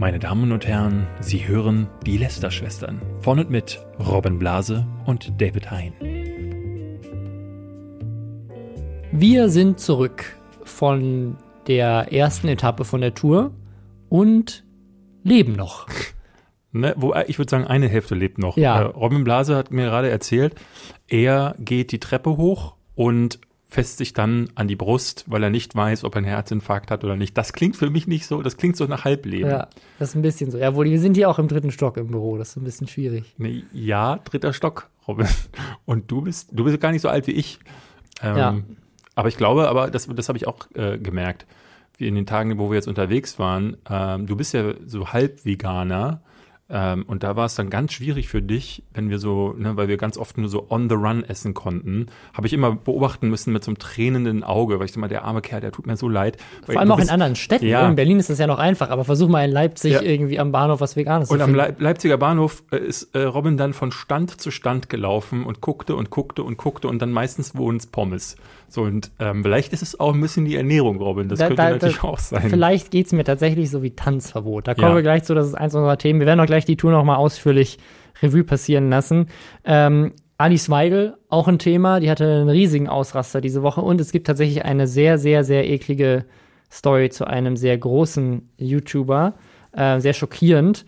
Meine Damen und Herren, Sie hören die Lester-Schwestern. Von und mit Robin Blase und David Hein. Wir sind zurück von der ersten Etappe von der Tour und leben noch. Ne, wo, ich würde sagen, eine Hälfte lebt noch. Ja. Äh, Robin Blase hat mir gerade erzählt, er geht die Treppe hoch und fässt sich dann an die Brust, weil er nicht weiß, ob er einen Herzinfarkt hat oder nicht. Das klingt für mich nicht so, das klingt so nach Halbleben. Ja, das ist ein bisschen so. Jawohl, wir sind hier auch im dritten Stock im Büro. Das ist ein bisschen schwierig. Nee, ja, dritter Stock, Robin. Und du bist, du bist gar nicht so alt wie ich. Ähm, Ja. Aber ich glaube, aber das, das habe ich auch äh, gemerkt, wie in den Tagen, wo wir jetzt unterwegs waren. Ähm, du bist ja so halb Veganer. Ähm, und da war es dann ganz schwierig für dich, wenn wir so, ne, weil wir ganz oft nur so on the run essen konnten, habe ich immer beobachten müssen mit so einem tränenden Auge, weil ich mal, der arme Kerl, der tut mir so leid. Vor allem auch in bist- anderen Städten. Ja. In Berlin ist das ja noch einfach, aber versuch mal in Leipzig Ja. irgendwie am Bahnhof was Veganes Und zu am finden. Leip Leipziger Bahnhof äh, ist äh, Robin dann von Stand zu Stand gelaufen und guckte und guckte und guckte und dann meistens wurden es Pommes. So und ähm, vielleicht ist es auch ein bisschen die Ernährung, Robin. Das Da- könnte da- natürlich da- auch sein. Vielleicht geht's mir tatsächlich so wie Tanzverbot. Da kommen Ja. wir gleich zu, das ist eins unserer Themen. Wir werden auch gleich die Tour nochmal ausführlich Revue passieren lassen. Ähm, Alice Weigel, auch ein Thema, die hatte einen riesigen Ausraster diese Woche und es gibt tatsächlich eine sehr, sehr, sehr eklige Story zu einem sehr großen YouTuber. Äh, sehr schockierend.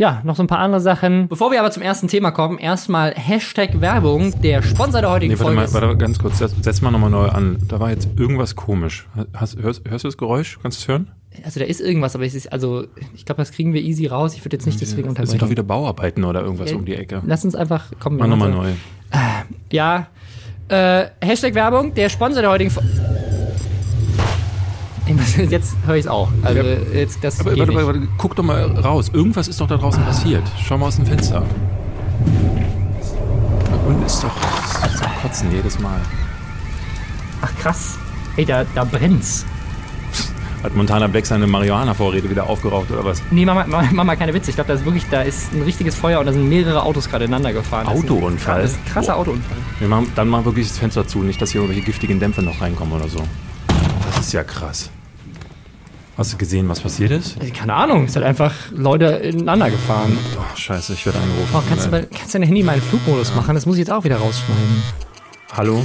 Ja, noch so ein paar andere Sachen. Bevor wir aber zum ersten Thema kommen, erstmal Hashtag Werbung, der Sponsor der heutigen Nee, warte Folge mal, warte ganz kurz, setz, setz mal nochmal neu an. Da war jetzt irgendwas komisch. Hast, hörst, hörst du das Geräusch? Kannst du es hören? Also da ist irgendwas, aber es ist, also ich glaube, das kriegen wir easy raus. Ich würde jetzt nicht deswegen Das unterbrechen. sind doch wieder Bauarbeiten oder irgendwas Ja, um die Ecke. Lass uns einfach, kommen Mach nochmal neu. Ja, äh, Hashtag Werbung, der Sponsor der heutigen Fo Ich muss- Jetzt höre ich es auch. Also Ja. jetzt, das Aber warte, warte, warte, guck doch mal raus. Irgendwas ist doch da draußen passiert. Schau mal aus dem Fenster. Da unten ist doch doch Kotzen jedes Mal. Ach krass. Ey, da, da brennt's. Hat Montana Black seine Marihuana-Vorräte wieder aufgeraucht oder was? Nee, mach mal, keine Witze. Ich glaube, da ist wirklich, da ist ein richtiges Feuer und da sind mehrere Autos gerade ineinander gefahren. Autounfall? Das ist ein krasser Autounfall. Wir machen, dann machen wir wirklich das Fenster zu, nicht, dass hier irgendwelche giftigen Dämpfe noch reinkommen oder so. Das ist ja krass. Hast du gesehen, was passiert ist? Also, keine Ahnung, es hat einfach Leute ineinander gefahren. Oh, scheiße, ich werde angerufen. Oh, kannst, du mal, kannst du dein Handy mal in Flugmodus machen? Das muss ich jetzt auch wieder rausschneiden. Hallo?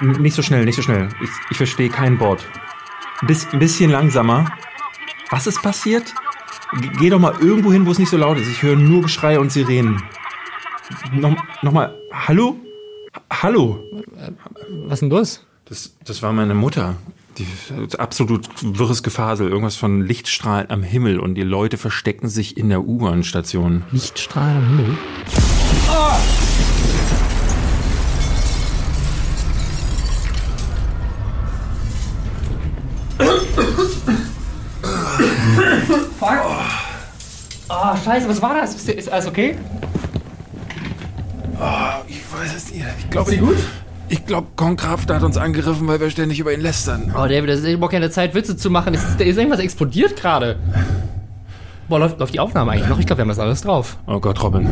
N nicht so schnell, nicht so schnell. Ich, ich verstehe kein Wort. Bis, ein bisschen langsamer. Was ist passiert? G geh doch mal irgendwo hin, wo es nicht so laut ist. Ich höre nur Geschrei und Sirenen. Noch, noch mal. Hallo? H Hallo? Was denn los? Das, das war meine Mutter. Die absolut wirres Gefasel. Irgendwas von Lichtstrahlen am Himmel und die Leute verstecken sich in der U-Bahn-Station. Lichtstrahlen am Himmel. Fuck. Oh, scheiße, was war das? Ist, alles okay? Ich weiß es nicht. Ich glaube, gut? Ich glaube, Konkraft hat uns angegriffen, weil wir ständig über ihn lästern. Oh, David, das ist überhaupt keine Zeit, Witze zu machen. Ist, ist irgendwas explodiert gerade? Boah, läuft, läuft die Aufnahme eigentlich noch? Ich glaube, wir haben das alles drauf. Oh Gott, Robin.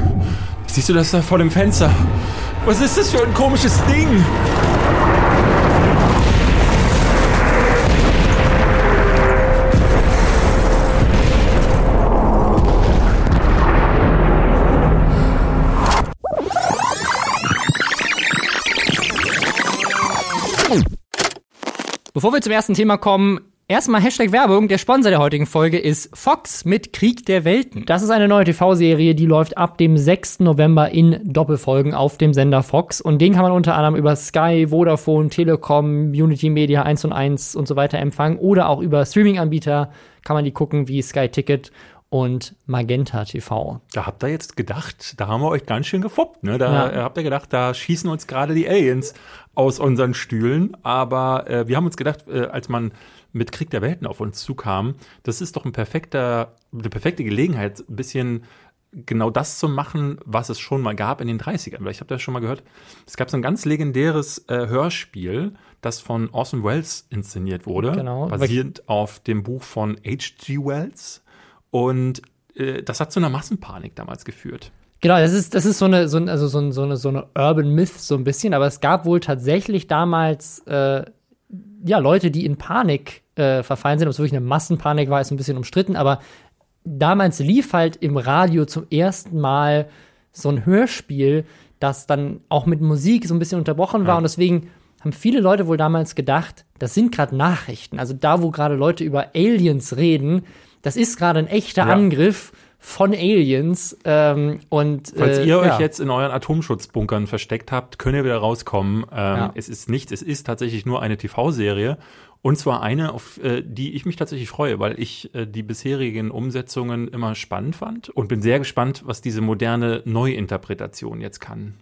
Siehst du das da vor dem Fenster? Was ist das für ein komisches Ding? Bevor wir zum ersten Thema kommen, erstmal Hashtag Werbung. Der Sponsor der heutigen Folge ist Fox mit Krieg der Welten. Das ist eine neue TV-Serie, die läuft ab dem 6. November in Doppelfolgen auf dem Sender Fox. Und den kann man unter anderem über Sky, Vodafone, Telekom, Unity Media 1 und 1 und so weiter empfangen. Oder auch über Streaming-Anbieter kann man die gucken, wie Sky Ticket und Magenta TV. Da habt ihr jetzt gedacht, da haben wir euch ganz schön gefoppt, ne? Da Ja. äh, habt ihr gedacht, da schießen uns gerade die Aliens aus unseren Stühlen. Aber äh, wir haben uns gedacht, äh, als man mit Krieg der Welten auf uns zukam, das ist doch ein perfekter, eine perfekte Gelegenheit, ein bisschen genau das zu machen, was es schon mal gab in den 30ern. Weil ich habe das schon mal gehört. Es gab so ein ganz legendäres äh, Hörspiel, das von Orson Welles inszeniert wurde, Genau. basierend auf dem Buch von H.G. Wells. Und äh, das hat zu einer Massenpanik damals geführt. Genau, das ist, das ist so eine, so, ein, also so, ein, so, eine, so eine Urban Myth, so ein bisschen, aber es gab wohl tatsächlich damals äh, ja, Leute, die in Panik äh, verfallen sind. Ob es wirklich eine Massenpanik war, ist ein bisschen umstritten, aber damals lief halt im Radio zum ersten Mal so ein Hörspiel, das dann auch mit Musik so ein bisschen unterbrochen war. Ja. Und deswegen haben viele Leute wohl damals gedacht, das sind gerade Nachrichten. Also da, wo gerade Leute über Aliens reden, das ist gerade ein echter Ja. Angriff von Aliens. Ähm, und Falls äh, ihr euch ja. jetzt in euren Atomschutzbunkern versteckt habt, könnt ihr wieder rauskommen. Ähm, Ja. Es ist nicht, es ist tatsächlich nur eine TV-Serie. Und zwar eine, auf äh, die ich mich tatsächlich freue, weil ich äh, die bisherigen Umsetzungen immer spannend fand und bin sehr gespannt, was diese moderne Neuinterpretation jetzt kann.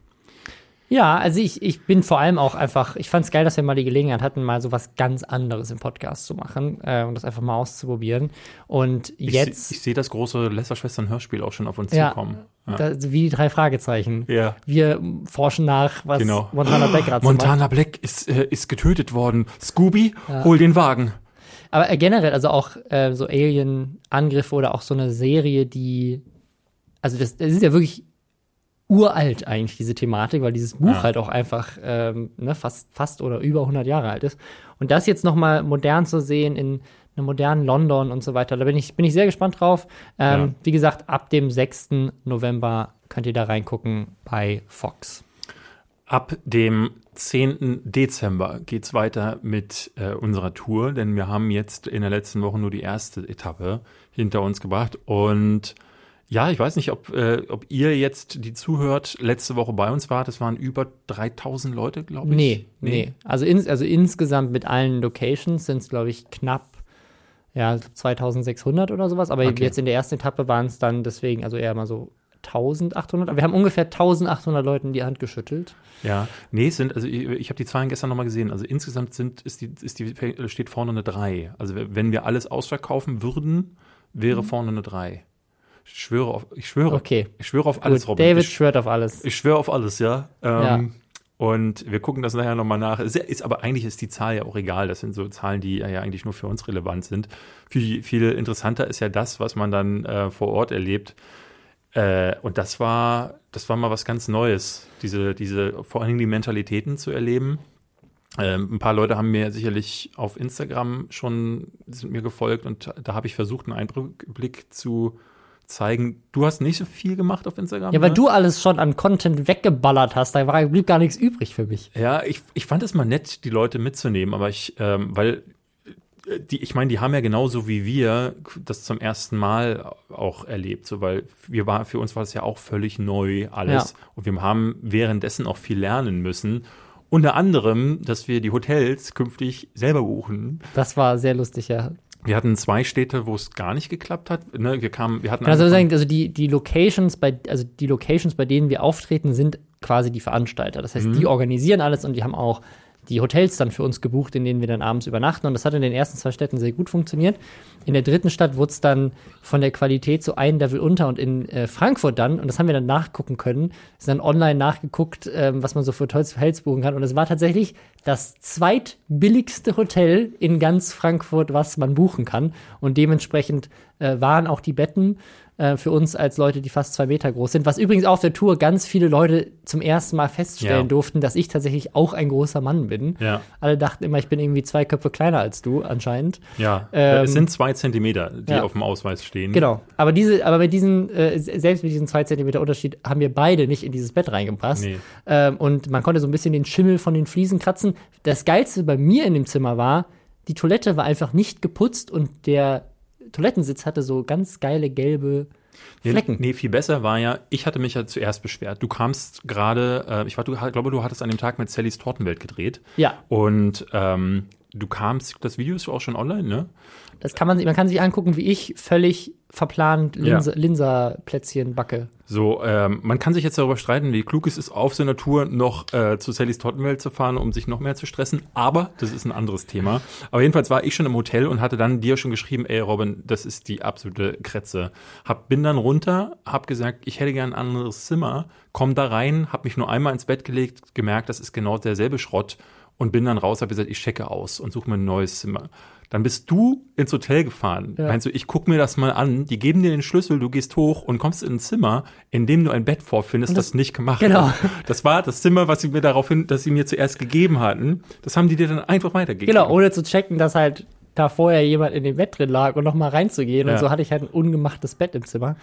Ja, also ich, ich bin vor allem auch einfach, ich fand es geil, dass wir mal die Gelegenheit hatten, mal so was ganz anderes im Podcast zu machen äh, und das einfach mal auszuprobieren. Und Ich, jetzt, se- ich sehe das große Lästerschwestern-Hörspiel auch schon auf uns ja, zukommen. Ja. da, wie die drei Fragezeichen. Ja. Wir forschen nach, was Genau. Montana Black gerade so macht. Montana Black ist, äh, ist getötet worden. Scooby, hol den Wagen. Aber äh, generell, also auch äh, so Alien-Angriffe oder auch so eine Serie, die, also das, das ist ja wirklich uralt eigentlich, diese Thematik, weil dieses Buch Ja. halt auch einfach ähm, ne, fast, fast oder über 100 Jahre alt ist. Und das jetzt noch mal modern zu sehen in einem modernen London und so weiter, da bin ich, bin ich sehr gespannt drauf. Ähm, Ja. Wie gesagt, ab dem 6. November könnt ihr da reingucken bei Fox. Ab dem 10. Dezember geht's weiter mit äh, unserer Tour, denn wir haben jetzt in der letzten Woche nur die erste Etappe hinter uns gebracht. Und ja, ich weiß nicht, ob, äh, ob ihr jetzt, die zuhört, letzte Woche bei uns wart. Es waren über 3000 Leute, glaube ich. Nee, nee. Also, ins, also insgesamt mit allen Locations sind es, glaube ich, knapp ja, 2600 oder sowas. Aber Okay. jetzt in der ersten Etappe waren es dann deswegen, also eher mal so 1800. Aber wir haben ungefähr 1800 Leuten die Hand geschüttelt. Ja, nee, es sind, also ich, ich habe die Zahlen gestern nochmal gesehen. Also insgesamt sind, ist die, ist die, steht vorne eine 3. Also wenn wir alles ausverkaufen würden, wäre vorne eine 3. Ich schwöre auf, ich schwöre, Okay. ich schwöre auf alles, Gut, Robin. David ich, schwört auf alles. ich schwöre auf alles, ja. Ähm, Ja. Und wir gucken das nachher nochmal nach. Es ist, aber eigentlich ist die Zahl ja auch egal. Das sind so Zahlen, die ja eigentlich nur für uns relevant sind. Viel, viel interessanter ist ja das, was man dann äh, vor Ort erlebt. Äh, und das war, das war mal was ganz Neues, diese, diese, vor allen Dingen die Mentalitäten zu erleben. Ähm, ein paar Leute haben mir sicherlich auf Instagram schon, sind mir gefolgt und da habe ich versucht, einen Einblick zu zeigen. Du hast nicht so viel gemacht auf Instagram. Ja, weil ne? du alles schon an Content weggeballert hast, da war, blieb gar nichts übrig für mich. Ja, ich, ich fand es mal nett, die Leute mitzunehmen, aber ich, ähm, weil äh, die, ich meine, die haben ja genauso wie wir das zum ersten Mal auch erlebt, so weil wir war, für uns war das ja auch völlig neu alles Ja. und wir haben währenddessen auch viel lernen müssen. Unter anderem, dass wir die Hotels künftig selber buchen. Das war sehr lustig, ja. Wir hatten zwei Städte, wo es gar nicht geklappt hat. Ne, wir kamen, wir hatten Also, sagen, also die, die Locations, bei, also die Locations, bei denen wir auftreten, sind quasi die Veranstalter. Das heißt, Mhm. die organisieren alles und die haben auch die Hotels dann für uns gebucht, in denen wir dann abends übernachten. Und das hat in den ersten zwei Städten sehr gut funktioniert. In der dritten Stadt wurde es dann von der Qualität so ein Level unter und in äh, Frankfurt dann, und das haben wir dann nachgucken können, ist dann online nachgeguckt, ähm, was man so für Hotels, buchen kann. Und es war tatsächlich das zweitbilligste Hotel in ganz Frankfurt, was man buchen kann. Und dementsprechend äh, waren auch die Betten äh, für uns als Leute, die fast zwei Meter groß sind. Was übrigens auf der Tour ganz viele Leute zum ersten Mal feststellen Ja. durften, dass ich tatsächlich auch ein großer Mann bin. Ja. Alle dachten immer, ich bin irgendwie zwei Köpfe kleiner als du, anscheinend. ja, Ähm, es sind zwei Zentimeter, die ja. auf dem Ausweis stehen. Genau. Aber diese, aber mit diesen, äh, selbst mit diesem zwei Zentimeter Unterschied haben wir beide nicht in dieses Bett reingepasst. Nee. Ähm, und man konnte so ein bisschen den Schimmel von den Fliesen kratzen. Das Geilste bei mir in dem Zimmer war, die Toilette war einfach nicht geputzt und der Toilettensitz hatte so ganz geile gelbe Flecken. Nee, viel besser war ja, ich hatte mich ja zuerst beschwert. Du kamst gerade, äh, ich war, du, glaube, du hattest an dem Tag mit Sallys Tortenwelt gedreht. Ja. Und ähm, du kamst, das Video ist auch schon online, ne? Das kann man, sich- man kann sich angucken, wie ich völlig verplant Ja. Linse, Linserplätzchen backe. So, ähm, man kann sich jetzt darüber streiten, wie klug es ist, auf seiner Tour noch äh, zu Sallys Tortenwelt zu fahren, um sich noch mehr zu stressen. Aber das ist ein anderes Thema. Aber jedenfalls war ich schon im Hotel und hatte dann dir schon geschrieben, ey Robin, das ist die absolute Kretze. Hab, bin dann runter, hab gesagt, ich hätte gern ein anderes Zimmer, komm da rein, hab mich nur einmal ins Bett gelegt, gemerkt, das ist genau derselbe Schrott und bin dann raus, hab gesagt, ich checke aus und suche mir ein neues Zimmer. Dann bist du ins Hotel gefahren. Ja. Meinst du, ich guck mir das mal an, die geben dir den Schlüssel, du gehst hoch und kommst in ein Zimmer, in dem du ein Bett vorfindest, das, das- nicht gemacht genau. ist. Das war das Zimmer, was sie mir daraufhin, dass sie mir zuerst gegeben hatten. Das haben die dir dann einfach weitergegeben. Genau, ohne zu checken, dass halt da vorher jemand in dem Bett drin lag und noch mal reinzugehen. Ja. Und so hatte ich halt ein ungemachtes Bett im Zimmer.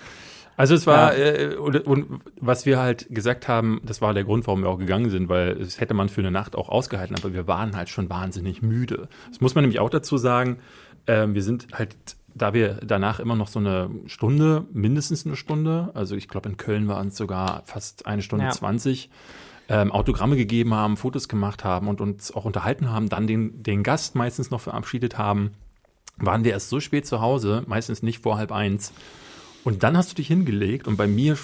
Also es war, Ja. äh, und, und was wir halt gesagt haben, das war der Grund, warum wir auch gegangen sind, weil es hätte man für eine Nacht auch ausgehalten, aber wir waren halt schon wahnsinnig müde. Das muss man nämlich auch dazu sagen, ähm, wir sind halt, da wir danach immer noch so eine Stunde, mindestens eine Stunde, also ich glaube in Köln waren es sogar fast eine Stunde Ja. zwanzig, ähm, Autogramme gegeben haben, Fotos gemacht haben und uns auch unterhalten haben, dann den, den Gast meistens noch verabschiedet haben, waren wir erst so spät zu Hause, meistens nicht vor halb eins. Und dann hast du dich hingelegt und bei mir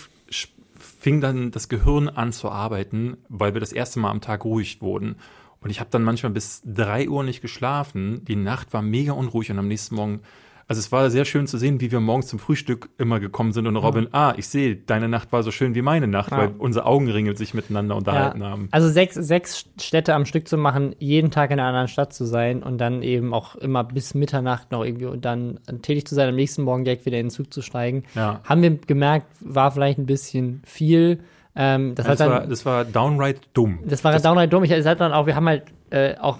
fing dann das Gehirn an zu arbeiten, weil wir das erste Mal am Tag ruhig wurden. Und ich habe dann manchmal bis drei Uhr nicht geschlafen. Die Nacht war mega unruhig und am nächsten Morgen, also es war sehr schön zu sehen, wie wir morgens zum Frühstück immer gekommen sind und Robin, ah, ich sehe, deine Nacht war so schön wie meine Nacht, Ja. weil unsere Augenringel sich miteinander unterhalten haben. Also sechs, sechs Städte am Stück zu machen, jeden Tag in einer anderen Stadt zu sein und dann eben auch immer bis Mitternacht noch irgendwie und dann tätig zu sein, am nächsten Morgen direkt wieder in den Zug zu steigen. Ja. Haben wir gemerkt, war vielleicht ein bisschen viel. Ähm, das, Das dann, war, das war downright dumm. Das war downright dumm. Ich es hat dann auch, wir haben halt äh, auch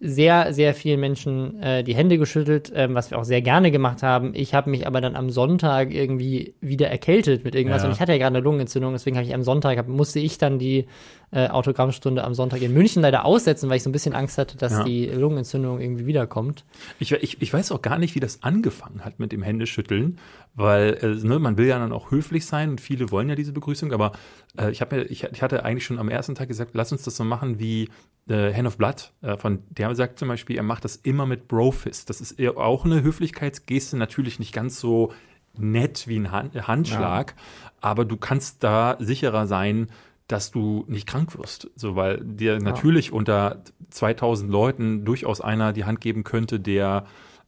sehr, sehr vielen Menschen äh, die Hände geschüttelt, ähm, was wir auch sehr gerne gemacht haben. Ich habe mich aber dann am Sonntag irgendwie wieder erkältet mit irgendwas Ja. und ich hatte ja gerade eine Lungenentzündung, deswegen habe ich am Sonntag, hab, musste ich dann die äh, Autogrammstunde am Sonntag in München leider aussetzen, weil ich so ein bisschen Angst hatte, dass Ja. die Lungenentzündung irgendwie wiederkommt. Ich, ich, ich weiß auch gar nicht, wie das angefangen hat mit dem Händeschütteln, weil äh, ne, man will ja dann auch höflich sein und viele wollen ja diese Begrüßung, aber äh, ich, hab mir, ich, ich hatte eigentlich schon am ersten Tag gesagt, lass uns das so machen wie äh, Hand of Blood. Äh, von der sagt zum Beispiel, er macht das immer mit Brofist. Das ist eher auch eine Höflichkeitsgeste, natürlich nicht ganz so nett wie ein Hand, Handschlag, aber du kannst da sicherer sein, dass du nicht krank wirst. So, weil dir natürlich unter 2000 Leuten durchaus einer die Hand geben könnte, der,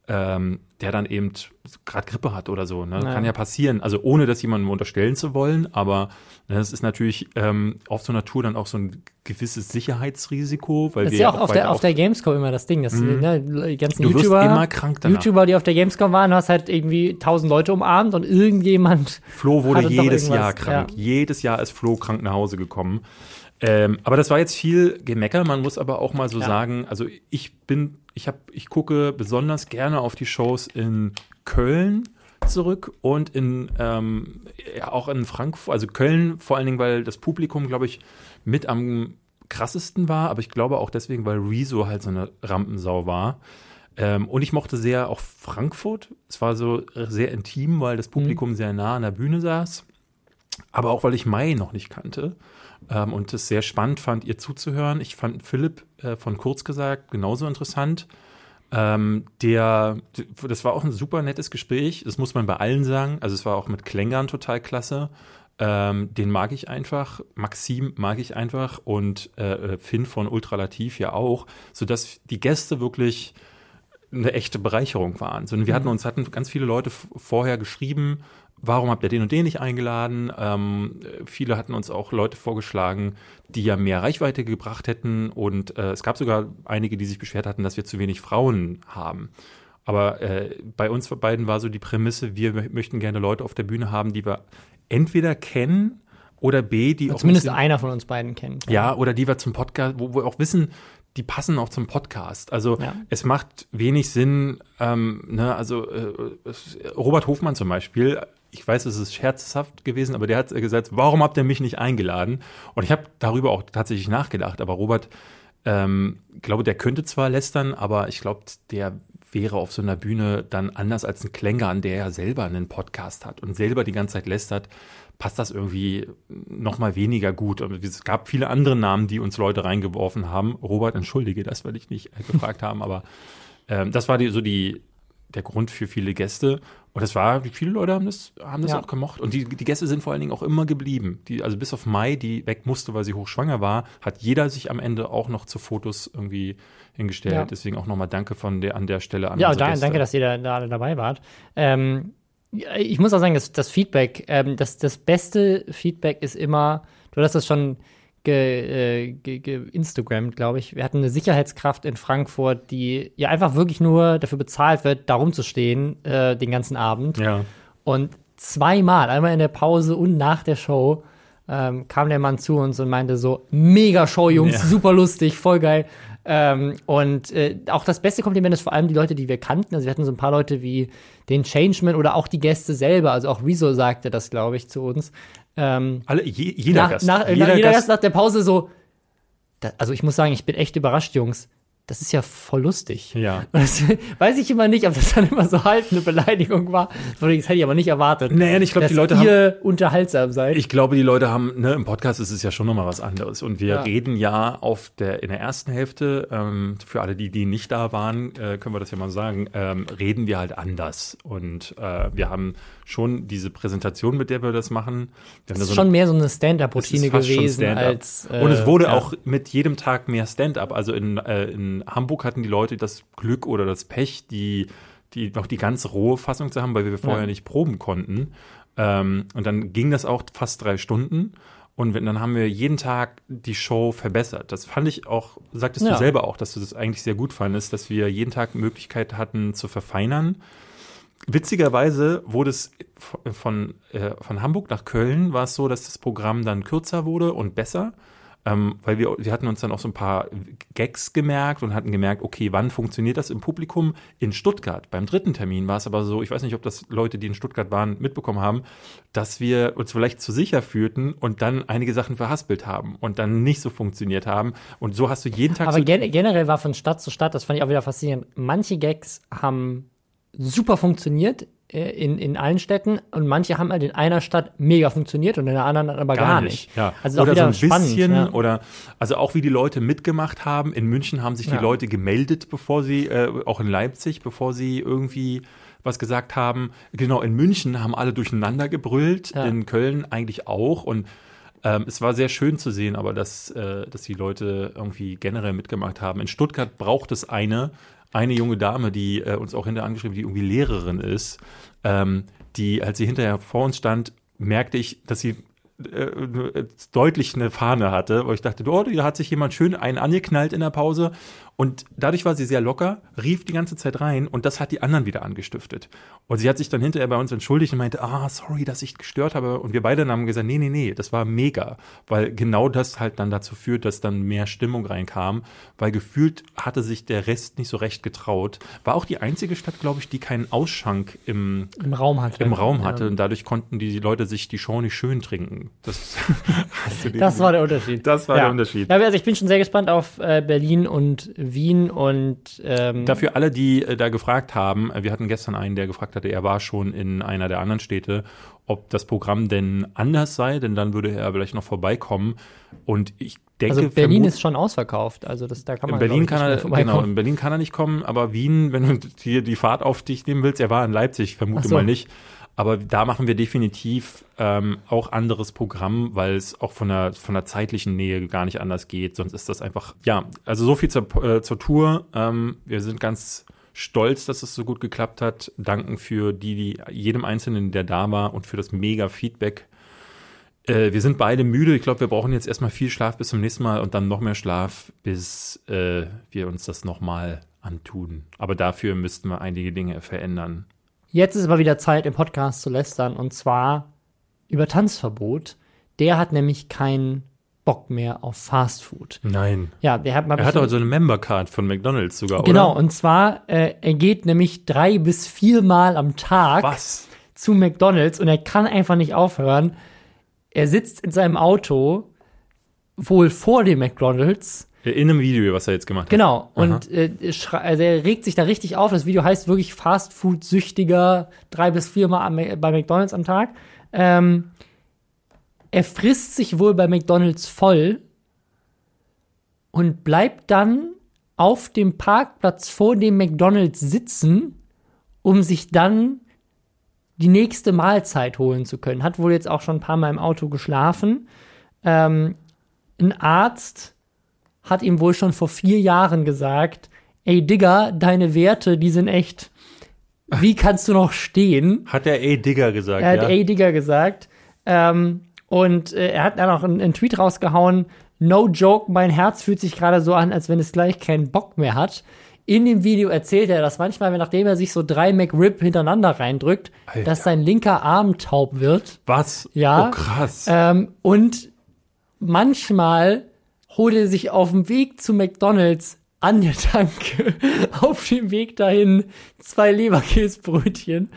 ähm, der dann eben gerade Grippe hat oder so. Ne? Ja. Kann ja passieren. Also ohne das jemandem unterstellen zu wollen, aber ne, das ist natürlich ähm, auf so einer Tour dann auch so ein gewisses Sicherheitsrisiko, weil Das wir ist ja auch auf weiter der, auf der Gamescom immer das Ding, dass ne, die ganzen Du wirst YouTuber, immer krank danach. YouTuber, die auf der Gamescom waren, du hast halt irgendwie tausend Leute umarmt und irgendjemand Flo wurde jedes Jahr krank. ja. Jedes Jahr ist Flo krank nach Hause gekommen. Ähm, aber das war jetzt viel Gemecker. Man muss aber auch mal so Ja. sagen, also ich bin, ich habe, ich gucke besonders gerne auf die Shows in Köln zurück und in ähm, ja, auch in Frankfurt, also Köln vor allen Dingen, weil das Publikum, glaube ich, mit am krassesten war, aber ich glaube auch deswegen, weil Rezo halt so eine Rampensau war. Ähm, und ich mochte sehr auch Frankfurt. Es war so sehr intim, weil das Publikum sehr nah an der Bühne saß. Aber auch, weil ich Mai noch nicht kannte ähm, und es sehr spannend fand, ihr zuzuhören. Ich fand Philipp äh, von Kurz gesagt genauso interessant. Ähm, der, das war auch ein super nettes Gespräch. Das muss man bei allen sagen. Also es war auch mit Klängern total klasse. Ähm, den mag ich einfach. Maxim mag ich einfach und äh, Finn von Ultralativ ja auch, sodass die Gäste wirklich eine echte Bereicherung waren. So, wir hatten uns, hatten ganz viele Leute vorher geschrieben, warum habt ihr den und den nicht eingeladen? Ähm, äh, viele hatten uns auch Leute vorgeschlagen, die ja mehr Reichweite gebracht hätten und äh, es gab sogar einige, die sich beschwert hatten, dass wir zu wenig Frauen haben. Aber äh, bei uns beiden war so die Prämisse, wir mö- möchten gerne Leute auf der Bühne haben, die wir entweder kennen oder B, die auch zumindest ein bisschen- einer von uns beiden kennt. ja, oder die wir zum Podcast, wo wir auch wissen, die passen auch zum Podcast. Also Ja. es macht wenig Sinn, ähm, ne, also äh, Robert Hofmann zum Beispiel, ich weiß, es ist scherzhaft gewesen, aber der hat gesagt, warum habt ihr mich nicht eingeladen? Und ich habe darüber auch tatsächlich nachgedacht, aber Robert, ähm, glaube, der könnte zwar lästern, aber ich glaube, der wäre auf so einer Bühne dann anders als ein Klängern, der ja selber einen Podcast hat und selber die ganze Zeit lästert, passt das irgendwie noch mal weniger gut. Es gab viele andere Namen, die uns Leute reingeworfen haben. Robert, entschuldige das, weil ich nicht gefragt haben, aber ähm, das war die, so die, der Grund für viele Gäste. Und das war, viele Leute haben das, haben das Ja. auch gemocht. Und die, die Gäste sind vor allen Dingen auch immer geblieben. Die, also bis auf Mai, die weg musste, weil sie hochschwanger war, hat jeder sich am Ende auch noch zu Fotos irgendwie hingestellt. Ja. Deswegen auch nochmal danke von der, an der Stelle an Ja, da, danke, dass ihr da, da alle dabei wart. Ähm, ich muss auch sagen, das, das Feedback, ähm, das, das beste Feedback ist immer, du hast das schon ge, äh, ge, ge Instagrammt, glaube ich. Wir hatten eine Sicherheitskraft in Frankfurt, die ja einfach wirklich nur dafür bezahlt wird, da rumzustehen, äh, den ganzen Abend. Ja. Und zweimal, einmal in der Pause und nach der Show, ähm, kam der Mann zu uns und meinte so, mega Show, Jungs, Ja. super lustig, voll geil. Ähm, und äh, auch das beste Kompliment ist vor allem die Leute, die wir kannten. Also wir hatten so ein paar Leute wie den Changeman oder auch die Gäste selber. Also auch Rezo sagte das, glaube ich, zu uns. Ähm, Alle, je, jeder nach, Gast. Nach, jeder, nach, jeder Gast, Gast nach der Pause so. Da, also ich muss sagen, ich bin echt überrascht, Jungs. Das ist ja voll lustig. Ja. Das weiß ich immer nicht, ob das dann immer so halt eine Beleidigung war. Das hätte ich aber nicht erwartet. Nee, ich glaube, die Leute haben. ihr unterhaltsam seid. Ich glaube, die Leute haben, ne, im Podcast ist es ja schon nochmal was anderes. Und wir Ja. reden ja auf der, in der ersten Hälfte, ähm, für alle, die, die nicht da waren, äh, können wir das ja mal sagen, ähm, reden wir halt anders. Und äh, wir haben schon diese Präsentation, mit der wir das machen. Das ist so schon eine- mehr so eine Stand-up-Routine gewesen Stand-up. als. äh, Und es wurde ja. auch mit jedem Tag mehr Stand-up. Also in, äh, in Hamburg hatten die Leute das Glück oder das Pech, die, die noch die ganz rohe Fassung zu haben, weil wir vorher Ja. nicht proben konnten. Ähm, und dann ging das auch fast drei Stunden. Und wenn, dann haben wir jeden Tag die Show verbessert. Das fand ich auch, sagtest Ja. du selber auch, dass du das eigentlich sehr gut fandest, dass wir jeden Tag Möglichkeit hatten zu verfeinern. Witzigerweise wurde es von, von, äh, von Hamburg nach Köln war es so, dass das Programm dann kürzer wurde und besser. Ähm, weil wir, wir hatten uns dann auch so ein paar Gags gemerkt und hatten gemerkt, okay, wann funktioniert das im Publikum? In Stuttgart. Beim dritten Termin war es aber so, ich weiß nicht, ob das Leute, die in Stuttgart waren, mitbekommen haben, dass wir uns vielleicht zu sicher fühlten und dann einige Sachen verhaspelt haben und dann nicht so funktioniert haben. Und so hast du jeden Tag Aber gen generell war von Stadt zu Stadt, das fand ich auch wieder faszinierend. Manche Gags haben super funktioniert äh, in, in allen Städten und manche haben halt in einer Stadt mega funktioniert und in der anderen aber gar, nicht. Ja. Also auch oder so ein spannend. bisschen, ja. oder also auch wie die Leute mitgemacht haben. In München haben sich Ja. die Leute gemeldet, bevor sie, äh, auch in Leipzig, bevor sie irgendwie was gesagt haben. Genau, in München haben alle durcheinander gebrüllt, in Köln eigentlich auch. Und ähm, es war sehr schön zu sehen, aber dass, äh, dass die Leute irgendwie generell mitgemacht haben. In Stuttgart braucht es eine, eine junge Dame, die äh, uns auch hinterher angeschrieben, die irgendwie Lehrerin ist, ähm, die, als sie hinterher vor uns stand, merkte ich, dass sie äh, deutlich eine Fahne hatte, wo ich dachte, oh, da hat sich jemand schön einen angeknallt in der Pause. Und dadurch war sie sehr locker, rief die ganze Zeit rein und das hat die anderen wieder angestiftet. Und sie hat sich dann hinterher bei uns entschuldigt und meinte, ah, sorry, dass ich gestört habe. Und wir beide haben gesagt, nee, nee, nee, das war mega. Weil genau das halt dann dazu führt, dass dann mehr Stimmung reinkam. Weil gefühlt hatte sich der Rest nicht so recht getraut. War auch die einzige Stadt, glaube ich, die keinen Ausschank im, Im Raum hatte. im Raum hatte. Ja. Und dadurch konnten die Leute sich die Show nicht schön trinken. Das, Das war der Unterschied. Das war ja. der Unterschied. Ja, also ich bin schon sehr gespannt auf äh, Berlin und Wien und ähm, Dafür alle, die äh, da gefragt haben, äh, wir hatten gestern einen, der gefragt hatte, er war schon in einer der anderen Städte, ob das Programm denn anders sei, denn dann würde er vielleicht noch vorbeikommen. Und ich denke, also Berlin ist schon ausverkauft. Also das, da kann in man Berlin glaub kann er, genau, in Berlin kann er nicht kommen, aber Wien, wenn du hier die Fahrt auf dich nehmen willst, er war in Leipzig, vermute so. mal nicht. Aber da machen wir definitiv ähm, auch anderes Programm, weil es auch von der, von der zeitlichen Nähe gar nicht anders geht. Sonst ist das einfach, ja, also so viel zur, äh, zur Tour. Ähm, wir sind ganz stolz, dass es so gut geklappt hat. Danken für die, die jedem Einzelnen, der da war und für das mega Feedback. Äh, wir sind beide müde. Ich glaube, wir brauchen jetzt erstmal viel Schlaf bis zum nächsten Mal und dann noch mehr Schlaf, bis äh, wir uns das nochmal antun. Aber dafür müssten wir einige Dinge verändern. Jetzt ist aber wieder Zeit, im Podcast zu lästern und zwar über Tanzverbot. Der hat nämlich keinen Bock mehr auf Fast Food. Nein. Ja, der hat mal Er hat auch so eine Member-Card von McDonalds sogar, Genau, oder? und zwar, äh, er geht nämlich drei bis viermal am Tag Was? zu McDonalds und er kann einfach nicht aufhören. Er sitzt in seinem Auto, wohl vor dem McDonalds. In einem Video, was er jetzt gemacht hat. Genau. Und äh, also er regt sich da richtig auf. Das Video heißt wirklich Fast Food süchtiger drei bis viermal bei McDonalds am Tag. Ähm, er frisst sich wohl bei McDonalds voll und bleibt dann auf dem Parkplatz vor dem McDonalds sitzen, um sich dann die nächste Mahlzeit holen zu können. Hat wohl jetzt auch schon ein paar Mal im Auto geschlafen. Ähm, ein Arzt hat ihm wohl schon vor vier Jahren gesagt, ey Digga, deine Werte, die sind echt, wie kannst du noch stehen? Hat er ey Digger gesagt, Er hat ja? ey Digga gesagt. Ähm, und äh, er hat dann auch einen, einen Tweet rausgehauen, no joke, mein Herz fühlt sich gerade so an, als wenn es gleich keinen Bock mehr hat. In dem Video erzählt er, dass manchmal, wenn- nachdem er sich so drei McRib hintereinander reindrückt, Alter. dass sein linker Arm taub wird. Was? Ja. Oh, krass. Ähm, und manchmal holt er sich auf dem Weg zu McDonalds an der Tanke auf dem Weg dahin zwei Leberkäsbrötchen,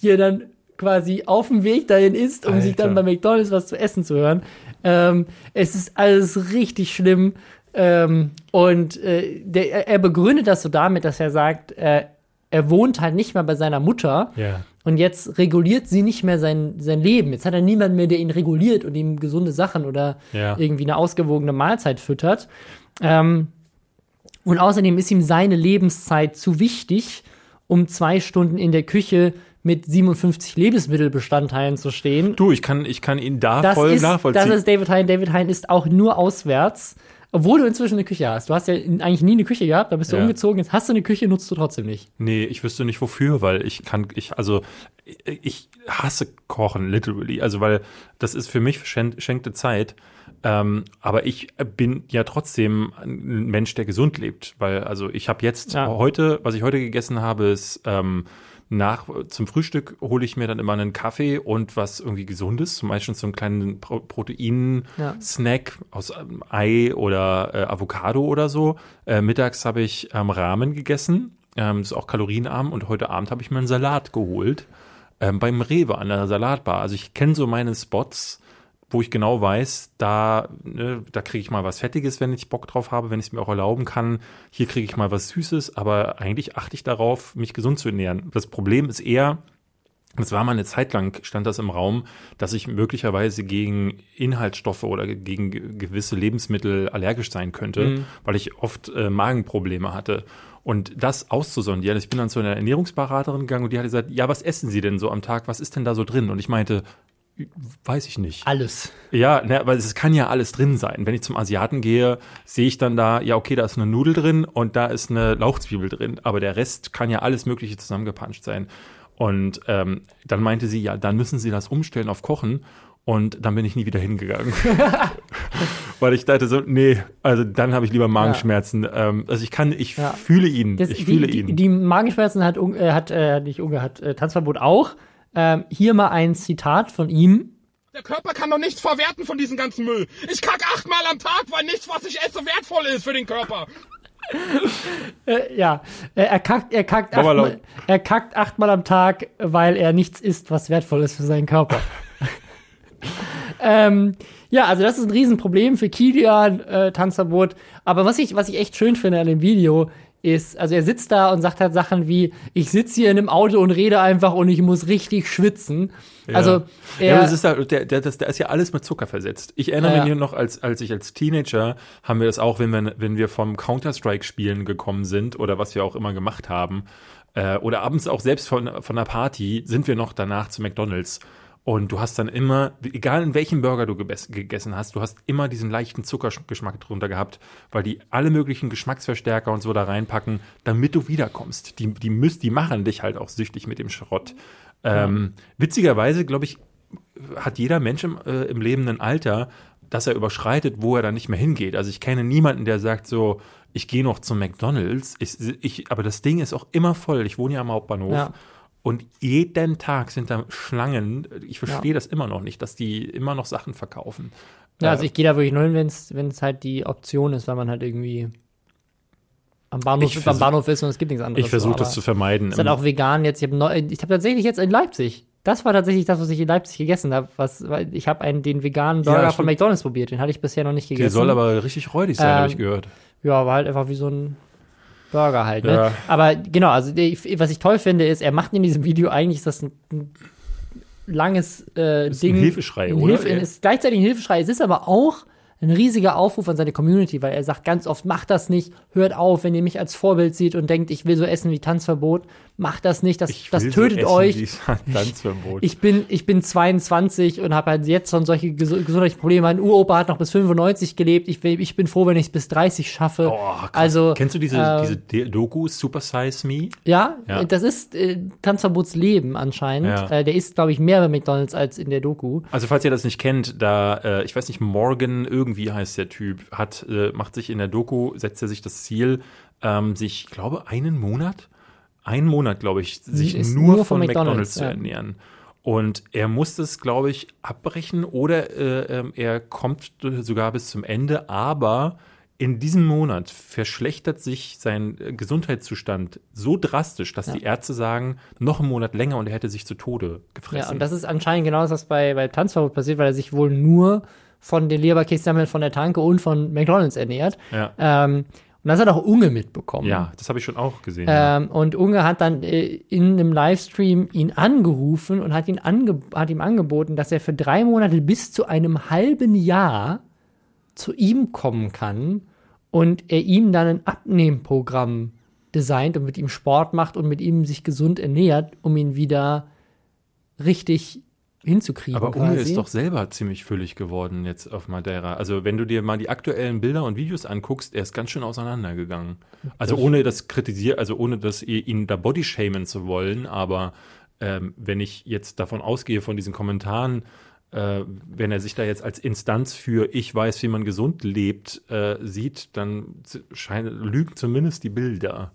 die er dann quasi auf dem Weg dahin isst, um sich dann bei Alter. McDonalds was zu essen zu hören. Ähm, es ist alles richtig schlimm. Ähm, und äh, der, er- er begründet das so damit, dass er sagt, äh, er wohnt halt nicht mehr bei seiner Mutter. Ja. Und jetzt reguliert sie nicht mehr sein, sein Leben. Jetzt hat er niemanden mehr, der ihn reguliert und ihm gesunde Sachen oder Ja. irgendwie eine ausgewogene Mahlzeit füttert. Ähm, und außerdem ist ihm seine Lebenszeit zu wichtig, um zwei Stunden in der Küche mit 57 Lebensmittelbestandteilen zu stehen. Du, ich kann, ich kann ihn da Das voll ist, nachvollziehen. das ist David Hein. David Hein ist auch nur auswärts, obwohl du inzwischen eine Küche hast. Du hast ja eigentlich nie eine Küche gehabt, da bist du Ja. umgezogen, jetzt hast du eine Küche, nutzt du trotzdem nicht. Nee, ich wüsste nicht wofür, weil ich kann, ich, also, ich- hasse Kochen, literally. Also, weil das ist für mich verschen- verschenkte Zeit. Ähm, aber ich bin ja trotzdem ein Mensch, der gesund lebt, weil, also, ich habe jetzt Ja. heute, was ich heute gegessen habe, ist, ähm, nach, zum Frühstück hole ich mir dann immer einen Kaffee und was irgendwie Gesundes, zum Beispiel so einen kleinen Pro Protein-Snack aus ähm, Ei oder äh, Avocado oder so. Äh, mittags habe ich ähm, Ramen gegessen, ähm, ist auch kalorienarm und heute Abend habe ich mir einen Salat geholt ähm, beim Rewe an der Salatbar. Also ich kenne so meine Spots, wo ich genau weiß, da, ne, da kriege ich mal was Fettiges, wenn ich Bock drauf habe, wenn ich es mir auch erlauben kann. Hier kriege ich mal was Süßes, aber eigentlich achte ich darauf, mich gesund zu ernähren. Das Problem ist eher, es war mal eine Zeit lang, stand das im Raum, dass ich möglicherweise gegen Inhaltsstoffe oder gegen ge- gewisse Lebensmittel allergisch sein könnte, weil ich oft äh, Magenprobleme hatte. Und das auszusondieren, ich bin dann zu einer Ernährungsberaterin gegangen und die hat gesagt, ja, was essen Sie denn so am Tag? Was ist denn da so drin? Und ich meinte, weiß ich nicht. Alles. Ja, ne, aber es kann ja alles drin sein. Wenn ich zum Asiaten gehe, sehe ich dann da, ja, okay, da ist eine Nudel drin und da ist eine Lauchzwiebel drin, aber der Rest kann ja alles Mögliche zusammengepanscht sein. Und ähm, dann meinte sie, ja, dann müssen Sie das umstellen auf Kochen. Und dann bin ich nie wieder hingegangen. Weil ich dachte so, nee, also dann habe ich lieber Magenschmerzen. Ähm, also ich kann, ich Ja. fühle ihn. Das, ich fühle die, ihn. Die, die Magenschmerzen hat, äh, hat äh, nicht Unge, hat äh, Tanzverbot auch. Ähm, hier mal ein Zitat von ihm. Der Körper kann doch nichts verwerten von diesem ganzen Müll. Ich kack achtmal am Tag, weil nichts, was ich esse, wertvoll ist für den Körper. Äh, ja, äh, er kackt, er kackt, achtmal, er kackt achtmal am Tag, weil er nichts isst, was wertvoll ist für seinen Körper. ähm, ja, also das ist ein Riesenproblem für Kilian, äh, Tanzverbot. Aber was ich, was ich echt schön finde an dem Video, ist, also er sitzt da und sagt halt Sachen wie, ich sitze hier in einem Auto und rede einfach und ich muss richtig schwitzen. Also ja, er, aber das ist da, der, der, das, da ist ja alles mit Zucker versetzt. Ich erinnere Ja. mich noch, als, als ich als Teenager haben wir das auch, wenn wir, wenn wir vom Counter-Strike-Spielen gekommen sind oder was wir auch immer gemacht haben, äh, oder abends auch selbst von, von einer Party, sind wir noch danach zu McDonalds. Und du hast dann immer, egal in welchem Burger du gegessen hast, du hast immer diesen leichten Zuckergeschmack drunter gehabt, weil die alle möglichen Geschmacksverstärker und so da reinpacken, damit du wiederkommst. Die, die, müssen, die machen dich halt auch süchtig mit dem Schrott. Ähm, witzigerweise, glaube ich, hat jeder Mensch im, äh, im Leben ein Alter, dass er überschreitet, wo er dann nicht mehr hingeht. Also ich kenne niemanden, der sagt so, ich gehe noch zum McDonalds. Ich, ich, aber das Ding ist auch immer voll. Ich wohne ja am Hauptbahnhof. Ja. Und jeden Tag sind da Schlangen. Ich verstehe Ja. das immer noch nicht, dass die immer noch Sachen verkaufen. ja, Äh, also ich gehe da wirklich nur hin, wenn es halt die Option ist, weil man halt irgendwie am Bahnhof, Ich am versuch- Bahnhof ist und es gibt nichts anderes. ich versuche das zu vermeiden. Ist halt auch vegan jetzt. Ich habe hab tatsächlich jetzt in Leipzig. Das war tatsächlich das, was ich in Leipzig gegessen habe. Was, weil ich habe einen den veganen Burger von stimmt. McDonald's probiert. Den hatte ich bisher noch nicht Der gegessen. soll aber richtig räudig sein, Ähm, habe ich gehört. ja, war halt einfach wie so ein Burger halt. Ne? Ja. Aber genau, also was ich toll finde, ist, er macht in diesem Video eigentlich ist das ein, ein langes äh, Ist ein Ding. Hilfeschrei, ein oder? Hilfe, ist gleichzeitig ein Hilfeschrei. Es ist aber auch ein riesiger Aufruf an seine Community, weil er sagt ganz oft, macht das nicht, hört auf, wenn ihr mich als Vorbild seht und denkt, ich will so essen wie Tanzverbot, macht das nicht, das, das so tötet essen euch. Ich bin, ich bin 22 und habe halt jetzt schon solche ges gesundheitlichen Probleme. Mein Uropa hat noch bis 95 gelebt. Ich, ich bin froh, wenn ich es bis 30 schaffe. Oh, also, Kennst du diese, äh, diese Doku Super Size Me? ja, Ja. das ist äh, Tanzverbots Leben anscheinend. Ja. Äh, der ist, glaube ich, mehr bei McDonalds als in der Doku. Also falls ihr das nicht kennt, da, äh, ich weiß nicht, Morgan irgendwie heißt der Typ, hat, äh, macht sich in der Doku, setzt er sich das Ziel, ähm, sich, ich glaube, einen Monat, einen Monat, glaube ich, sich Ist nur, nur von von McDonalds, McDonald's, zu ja. ernähren. Und er muss das, glaube ich, abbrechen oder äh, ähm, er kommt sogar bis zum Ende, aber in diesem Monat verschlechtert sich sein äh, Gesundheitszustand so drastisch, dass die Ärzte sagen, noch einen Monat länger und er hätte sich zu Tode gefressen. Ja, und das ist anscheinend genau das, was bei, bei Tanzverbot passiert, weil er sich wohl nur von den Leberkässemmeln von der Tanke und von McDonalds ernährt. ja. Ähm, und das hat auch Unge mitbekommen. ja, das habe ich schon auch gesehen. Ähm, und Unge hat dann äh, in einem Livestream ihn angerufen und hat, ihn ange hat ihm angeboten, dass er für drei Monate bis zu einem halben Jahr zu ihm kommen kann und er ihm dann ein Abnehmprogramm designt und mit ihm Sport macht und mit ihm sich gesund ernährt, um ihn wieder richtig hinzukriegen. Aber Unge ist doch selber ziemlich füllig geworden jetzt auf Madeira. Also wenn du dir mal die aktuellen Bilder und Videos anguckst, er ist ganz schön auseinandergegangen. Also ohne das kritisieren, also ohne das ihn da bodyshamen zu wollen, aber ähm, wenn ich jetzt davon ausgehe von diesen Kommentaren, äh, wenn er sich da jetzt als Instanz für ich weiß, wie man gesund lebt äh, sieht, dann scheint, lügen zumindest die Bilder.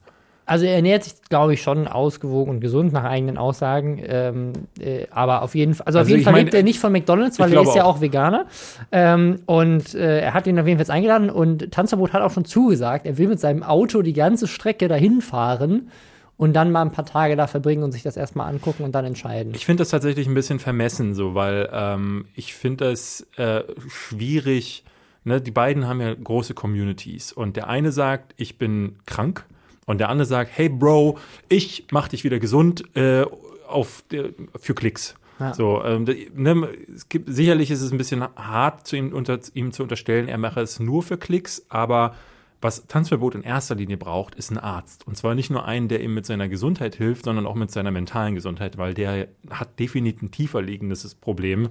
Also er ernährt sich, glaube ich, schon ausgewogen und gesund nach eigenen Aussagen. Ähm, äh, aber auf jeden Fall, also, auf Also jeden Fall mein, lebt er nicht von McDonalds, weil er ist glaube ja auch. auch Veganer. Ähm, und äh, er hat ihn auf jeden Fall eingeladen und Tanzverbot hat auch schon zugesagt, er will mit seinem Auto die ganze Strecke dahin fahren und dann mal ein paar Tage da verbringen und sich das erstmal angucken und dann entscheiden. Ich finde das tatsächlich ein bisschen vermessen, so, weil ähm, ich finde das äh, schwierig. Ne? Die beiden haben ja große Communities und der eine sagt, ich bin krank und der andere sagt, hey Bro, ich mach dich wieder gesund äh, auf, der- für Klicks. Ja. So, ähm, ne, es gibt, sicherlich ist es ein bisschen hart, zu ihm, unter, ihm zu unterstellen, er mache es nur für Klicks, aber was Tanzverbot in erster Linie braucht, ist ein Arzt. Und zwar nicht nur einen, der ihm mit seiner Gesundheit hilft, sondern auch mit seiner mentalen Gesundheit, weil der hat definitiv ein tiefer liegendes Problem.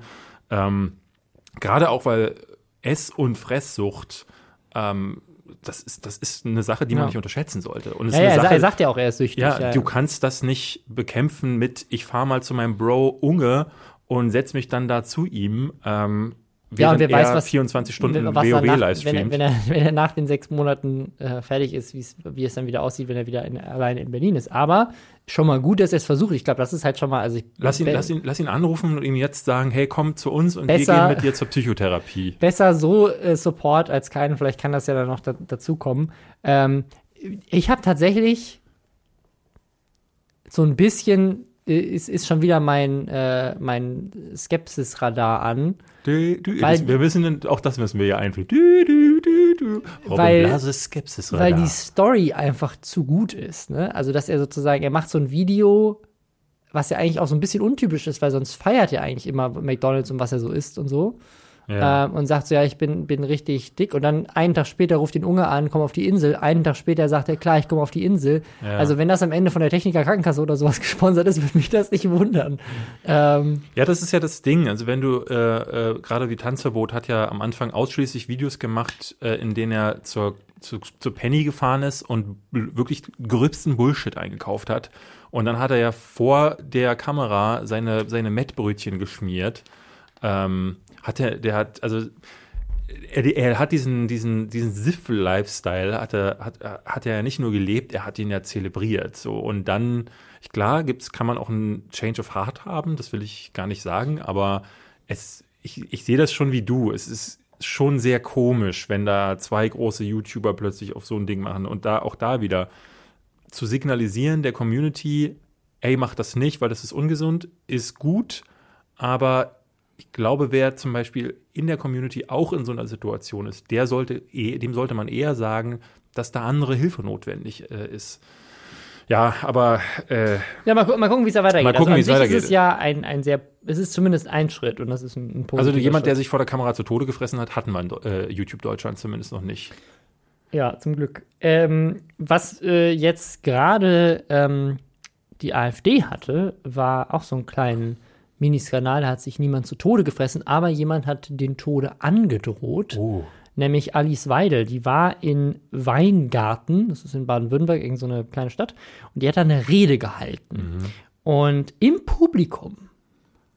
Ähm, Gerade auch, weil Ess- und Fresssucht, ähm, das, ist, das ist eine Sache, die man Ja. nicht unterschätzen sollte. Und ja, ja, er, Sache, er sagt ja auch, er ist süchtig. ja, du kannst das nicht bekämpfen mit, ich fahre mal zu meinem Bro Unge und setz mich dann da zu ihm, ähm, Ja, und wer weiß, was- 24 Stunden was WoW nach, live wenn, er, wenn, er, wenn er nach den sechs Monaten äh, fertig ist, wie es dann wieder aussieht, wenn er wieder in, alleine in Berlin ist. Aber schon mal gut, dass er es versucht. Ich glaube, das ist halt schon mal. Also ich, Lass ihn, lass, ihn, lass ihn anrufen und ihm jetzt sagen, hey, komm zu uns und Besser- wir gehen mit dir zur Psychotherapie. Besser so äh, Support als keinen. Vielleicht kann das ja dann noch da, dazukommen. Ähm, ich habe tatsächlich so ein bisschen. Ist, ist schon wieder mein, äh, mein Skepsis-Radar an. Du, du, Weil- das, wir wissen, auch das müssen wir ja einführen. Du, du, du, du. Robin Weil- Blase Skepsis weil die Story einfach zu gut ist. Ne? Also, dass er sozusagen, er macht so ein Video, was ja eigentlich auch so ein bisschen untypisch ist, weil sonst feiert er eigentlich immer McDonalds und was er so isst und so. Ja. Ähm, und sagt so, ja, ich bin, bin richtig dick. Und dann einen Tag später ruft ihn Unge an, komm auf die Insel. Einen Tag später sagt er, klar, ich komme auf die Insel. Ja. Also, wenn das am Ende von der Techniker Krankenkasse oder sowas gesponsert ist, würde mich das nicht wundern. Ähm, Ja, das ist ja das Ding. Also wenn du äh, äh, gerade wie Tanzverbot hat ja am Anfang ausschließlich Videos gemacht, äh, in denen er zur, zu, zu Penny gefahren ist und wirklich gröbsten Bullshit eingekauft hat. Und dann hat er ja vor der Kamera seine, seine Mettbrötchen geschmiert. Ähm, hat er, der hat, also er, er hat diesen, diesen, diesen Siffel-Lifestyle, hat er, hat, hat er ja nicht nur gelebt, er hat ihn ja zelebriert. So. Und dann, klar, gibt's, kann man auch einen Change of Heart haben, das will ich gar nicht sagen, aber es, ich, ich sehe das schon wie du. Es ist schon sehr komisch, wenn da zwei große YouTuber plötzlich auf so ein Ding machen und da auch da wieder zu signalisieren der Community, ey, mach das nicht, weil das ist ungesund, ist gut, aber ich glaube, wer zum Beispiel in der Community auch in so einer Situation ist, der sollte, eh- dem sollte man eher sagen, dass da andere Hilfe notwendig äh, ist. Ja, aber äh, ja, mal, mal gucken, wie es da weitergeht. Mal gucken, also, wie es weitergeht. ist es ja ein, ein sehr, es ist zumindest ein Schritt und das ist ein, ein also jemand, der sich vor der Kamera zu Tode gefressen hat, hatten wir in äh, YouTube Deutschland zumindest noch nicht. Ja, zum Glück. Ähm, was äh, jetzt gerade ähm, die AfD hatte, war auch so ein kleinen Miniskandal. Da hat sich niemand zu Tode gefressen, aber jemand hat den Tode angedroht. Oh. Nämlich Alice Weidel. Die war in Weingarten, das ist in Baden-Württemberg, irgendeine so eine kleine Stadt, und die hat da eine Rede gehalten. Und im Publikum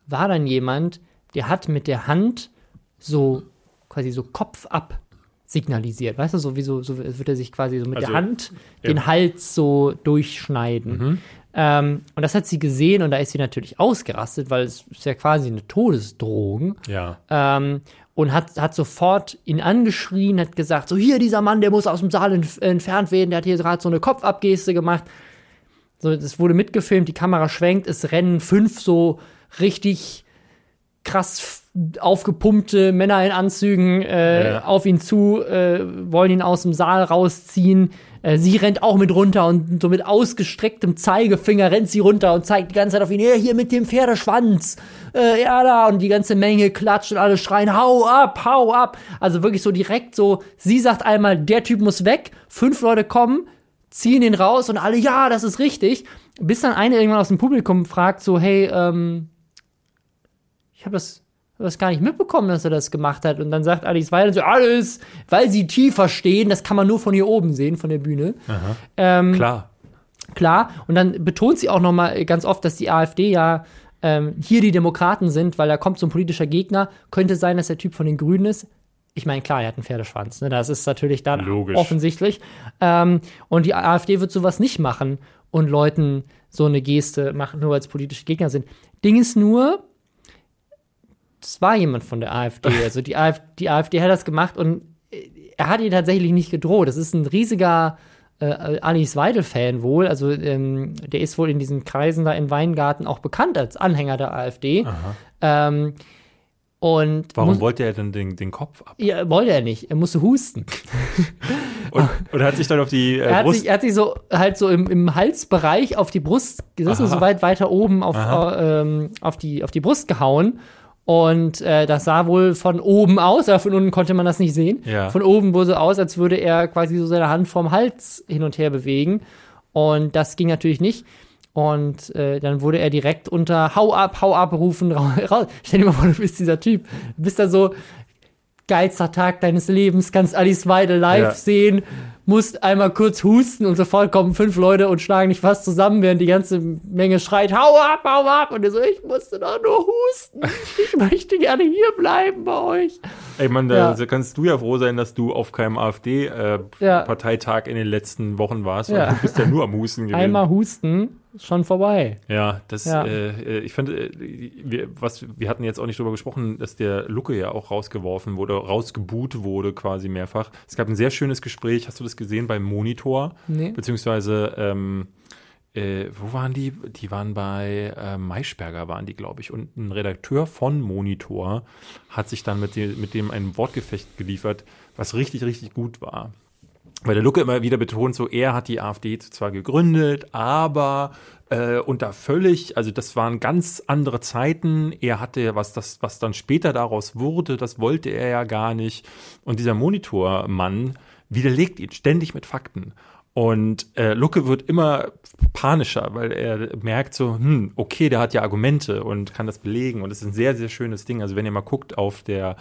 war dann jemand, der hat mit der Hand so quasi so Kopf ab signalisiert. Weißt du, so wie so, so wird er sich quasi so mit Also, der Hand ja. den Hals so durchschneiden. Ähm, und das hat sie gesehen und da ist sie natürlich ausgerastet, weil es ist ja quasi eine Todesdrohung. Ja. Ähm, und hat, hat sofort ihn angeschrien, hat gesagt, so hier, dieser Mann, der muss aus dem Saal entf entfernt werden, der hat hier gerade so eine Kopfabgeste gemacht. So, das wurde mitgefilmt, die Kamera schwenkt, es rennen fünf so richtig krass aufgepumpte Männer in Anzügen äh, Ja. auf ihn zu, äh, wollen ihn aus dem Saal rausziehen. Äh, sie rennt auch mit runter und so mit ausgestrecktem Zeigefinger rennt sie runter und zeigt die ganze Zeit auf ihn, ja, hier mit dem Pferdeschwanz, äh, ja da, und die ganze Menge klatscht und alle schreien, hau ab, hau ab. Also wirklich so direkt so, sie sagt einmal, der Typ muss weg, fünf Leute kommen, ziehen ihn raus und alle, ja, das ist richtig. Bis dann eine irgendwann aus dem Publikum fragt, so, hey, ähm, ich habe das, das gar nicht mitbekommen, dass er das gemacht hat. Und dann sagt Alice weiter so, alles, weil sie tiefer stehen, das kann man nur von hier oben sehen, von der Bühne. Ähm, Klar. Klar. Und dann betont sie auch noch mal ganz oft, dass die AfD ja ähm, hier die Demokraten sind, weil da kommt so ein politischer Gegner. Könnte sein, dass der Typ von den Grünen ist. Ich meine, klar, er hat einen Pferdeschwanz. Ne? Das ist natürlich dann Logisch. offensichtlich. Ähm, und die AfD wird sowas nicht machen und Leuten so eine Geste machen, nur weil es politische Gegner sind. Ding ist nur, es war jemand von der AfD. Also die, AfD, die AfD hat das gemacht und äh, er hat ihr tatsächlich nicht gedroht. Das ist ein riesiger äh, Alice Weidel-Fan wohl. Also ähm, der ist wohl in diesen Kreisen da in Weingarten auch bekannt als Anhänger der AfD. Ähm, und Warum wollte er denn den, den Kopf ab? ja, wollte er nicht. Er musste husten. Und, und hat sich dann auf die äh, Er hat, Brust. sich, er hat sich so halt so im, im Halsbereich auf die Brust, das ist so weit weiter oben auf, äh, ähm, auf, die, auf die Brust gehauen. Und äh, das sah wohl von oben aus, aber von unten konnte man das nicht sehen. Ja. Von oben wohl so aus, als würde er quasi so seine Hand vom Hals hin und her bewegen. Und das ging natürlich nicht. Und äh, dann wurde er direkt unter Hau ab, hau ab rufen ra- raus. Stell dir mal vor, du bist dieser Typ. Du bist da so, geilster Tag deines Lebens, kannst Alice Weidel live Ja. sehen, musst einmal kurz husten und sofort kommen fünf Leute und schlagen dich fast zusammen, während die ganze Menge schreit, hau ab, hau ab. Und er so, ich musste doch nur husten. Ich möchte gerne hier bleiben bei euch. Ey, Mann, da Ja. da kannst du ja froh sein, dass du auf keinem Ja. AfD-Parteitag in den letzten Wochen warst. weil Ja. Du bist ja nur am Husten gewesen. Einmal husten, ist schon vorbei. Ja, das, Ja. Äh, äh, ich finde, äh, wir, was, wir hatten jetzt auch nicht drüber gesprochen, dass der Lucke ja auch rausgeworfen wurde, rausgebuht wurde quasi mehrfach. Es gab ein sehr schönes Gespräch, hast du das gesehen beim Monitor? Nee. Beziehungsweise, ähm, äh, wo waren die? Die waren bei äh, Maischberger, waren die, glaube ich. Und ein Redakteur von Monitor hat sich dann mit, dem- mit dem ein Wortgefecht geliefert, was richtig, richtig gut war. Weil der Lucke immer wieder betont, so er hat die AfD zwar gegründet, aber äh, unter völlig, also das waren ganz andere Zeiten. Er hatte was, das, was dann später daraus wurde, das wollte er ja gar nicht. Und dieser Monitormann widerlegt ihn ständig mit Fakten. Und äh, Lucke wird immer panischer, weil er merkt so, hm, okay, der hat ja Argumente und kann das belegen. Und es ist ein sehr, sehr schönes Ding. Also wenn ihr mal guckt auf der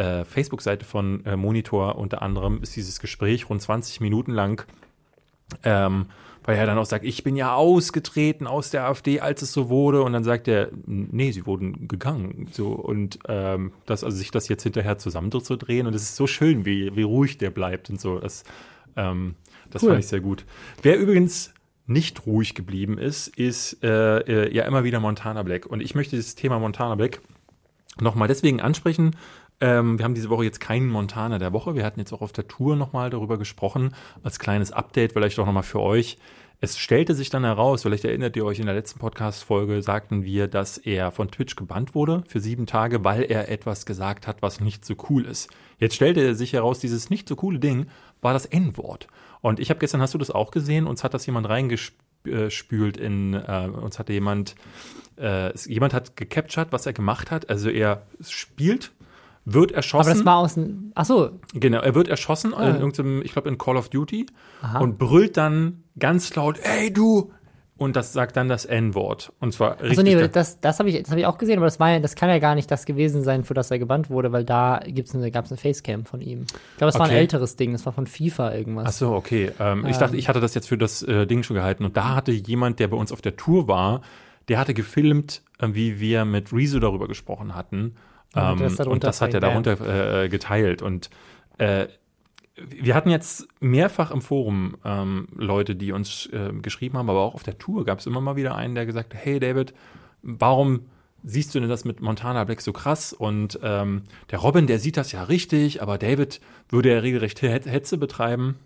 äh, Facebook-Seite von äh, Monitor unter anderem ist dieses Gespräch rund 20 Minuten lang, ähm, weil er dann auch sagt, ich bin ja ausgetreten aus der AfD, als es so wurde. Und dann sagt er, nee, sie wurden gegangen. So, und ähm, das, also sich das jetzt hinterher zusammenzudrehen. Und es ist so schön, wie, wie ruhig der bleibt und so. Das, ähm, das Cool. fand ich sehr gut. Wer übrigens nicht ruhig geblieben ist, ist äh, äh, ja immer wieder Montana Black. Und ich möchte dieses Thema Montana Black nochmal deswegen ansprechen. Ähm, wir haben diese Woche jetzt keinen Montana der Woche. Wir hatten jetzt auch auf der Tour nochmal darüber gesprochen. Als kleines Update vielleicht auch nochmal für euch. Es stellte sich dann heraus, vielleicht erinnert ihr euch, in der letzten Podcast-Folge sagten wir, dass er von Twitch gebannt wurde für sieben Tage, weil er etwas gesagt hat, was nicht so cool ist. Jetzt stellte sich heraus, dieses nicht so coole Ding war das N-Wort. Und ich habe gestern, hast du das auch gesehen? Uns hat das jemand reingespült in, äh, uns hatte jemand, äh, jemand hat gecaptured, was er gemacht hat. Also er spielt, wird erschossen. Aber das war aus dem. Ach so, Genau, er wird erschossen Ah. in irgendeinem, ich glaube in Call of Duty und brüllt dann ganz laut, ey du! Und das sagt dann das N-Wort. Und zwar richtig. also nee, da- das, das habe ich, das hab ich auch gesehen, aber das, war ja, das kann ja gar nicht das gewesen sein, für das er gebannt wurde, weil da gibt's eine, gab's eine Facecam von ihm. Ich glaube, das war ein Okay. älteres Ding, das war von FIFA irgendwas. Ach so, okay. Ähm, ich dachte, ich hatte das jetzt für das äh, Ding schon gehalten. Und da hatte jemand, der bei uns auf der Tour war, der hatte gefilmt, äh, wie wir mit Rezo darüber gesprochen hatten. Ähm, das und das hat er darunter äh, geteilt. Und äh, wir hatten jetzt mehrfach im Forum ähm, Leute, die uns äh, geschrieben haben, aber auch auf der Tour gab es immer mal wieder einen, der gesagt hat, hey David, warum siehst du denn das mit Montana Black so krass? Und ähm, der Robin, der sieht das ja richtig, aber David würde ja regelrecht Hetze betreiben.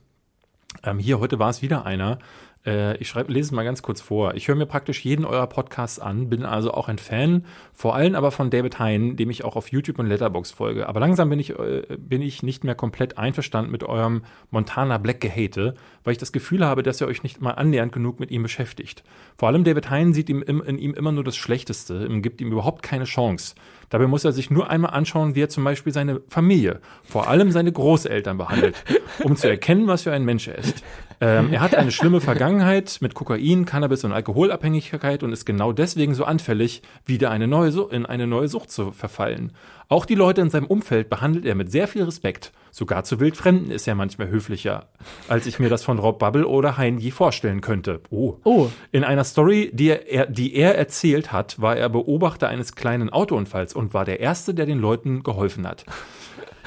Ähm, hier, heute war es wieder einer. Äh, ich schreibe, lese es mal ganz kurz vor. Ich höre mir praktisch jeden eurer Podcasts an, bin also auch ein Fan, vor allem aber von David Hein, dem ich auch auf YouTube und Letterbox folge. Aber langsam bin ich, äh, bin ich nicht mehr komplett einverstanden mit eurem Montana Black Gehate, weil ich das Gefühl habe, dass ihr euch nicht mal annähernd genug mit ihm beschäftigt. Vor allem David Hein sieht ihm, in, ihm immer nur das Schlechteste gibt ihm überhaupt keine Chance. Dabei muss er sich nur einmal anschauen, wie er zum Beispiel seine Familie, vor allem seine Großeltern behandelt, um zu erkennen, was für ein Mensch er ist. Ähm, er hat eine schlimme Vergangenheit mit Kokain, Cannabis und Alkoholabhängigkeit und ist genau deswegen so anfällig, wieder eine neue, in eine neue Sucht zu verfallen. Auch die Leute in seinem Umfeld behandelt er mit sehr viel Respekt. Sogar zu Wildfremden ist er manchmal höflicher, als ich mir das von Rob Bubble oder Hein je vorstellen könnte. Oh. Oh. In einer Story, die er, die er erzählt hat, war er Beobachter eines kleinen Autounfalls und war der Erste, der den Leuten geholfen hat.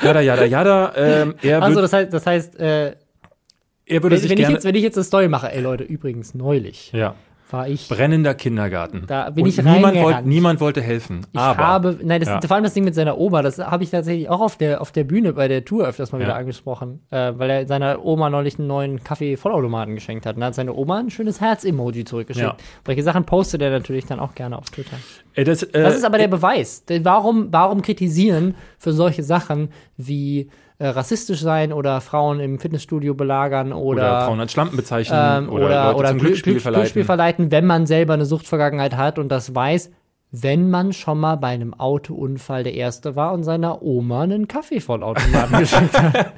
Jada, jada, jada. Ähm, er also das heißt, das heißt, äh, er würde wenn, sich wenn ich gerne, jetzt, wenn ich jetzt eine Story mache, ey Leute, übrigens neulich ja, war ich brennender Kindergarten. Da bin und ich niemand, wollte, niemand wollte helfen. Ich aber habe, nein, das Ja. vor allem das Ding mit seiner Oma, das habe ich tatsächlich auch auf der, auf der Bühne bei der Tour öfters mal Ja. wieder angesprochen, äh, weil er seiner Oma neulich einen neuen Kaffee-Vollautomaten geschenkt hat. Und da hat seine Oma ein schönes Herz-Emoji zurückgeschickt. Ja. Solche Sachen postet er natürlich dann auch gerne auf Twitter. äh, das, äh, Das ist aber der Beweis. Denn Warum, warum kritisieren für solche Sachen wie äh, rassistisch sein oder Frauen im Fitnessstudio belagern oder oder, Frauen als Schlampen bezeichnen ähm, oder, oder, Leute oder zum Glück- Glücksspiel verleiten. Glücksspiel verleiten, wenn man selber eine Suchtvergangenheit hat und das weiß, wenn man schon mal bei einem Autounfall der Erste war und seiner Oma einen Kaffeevollautomaten geschenkt hat.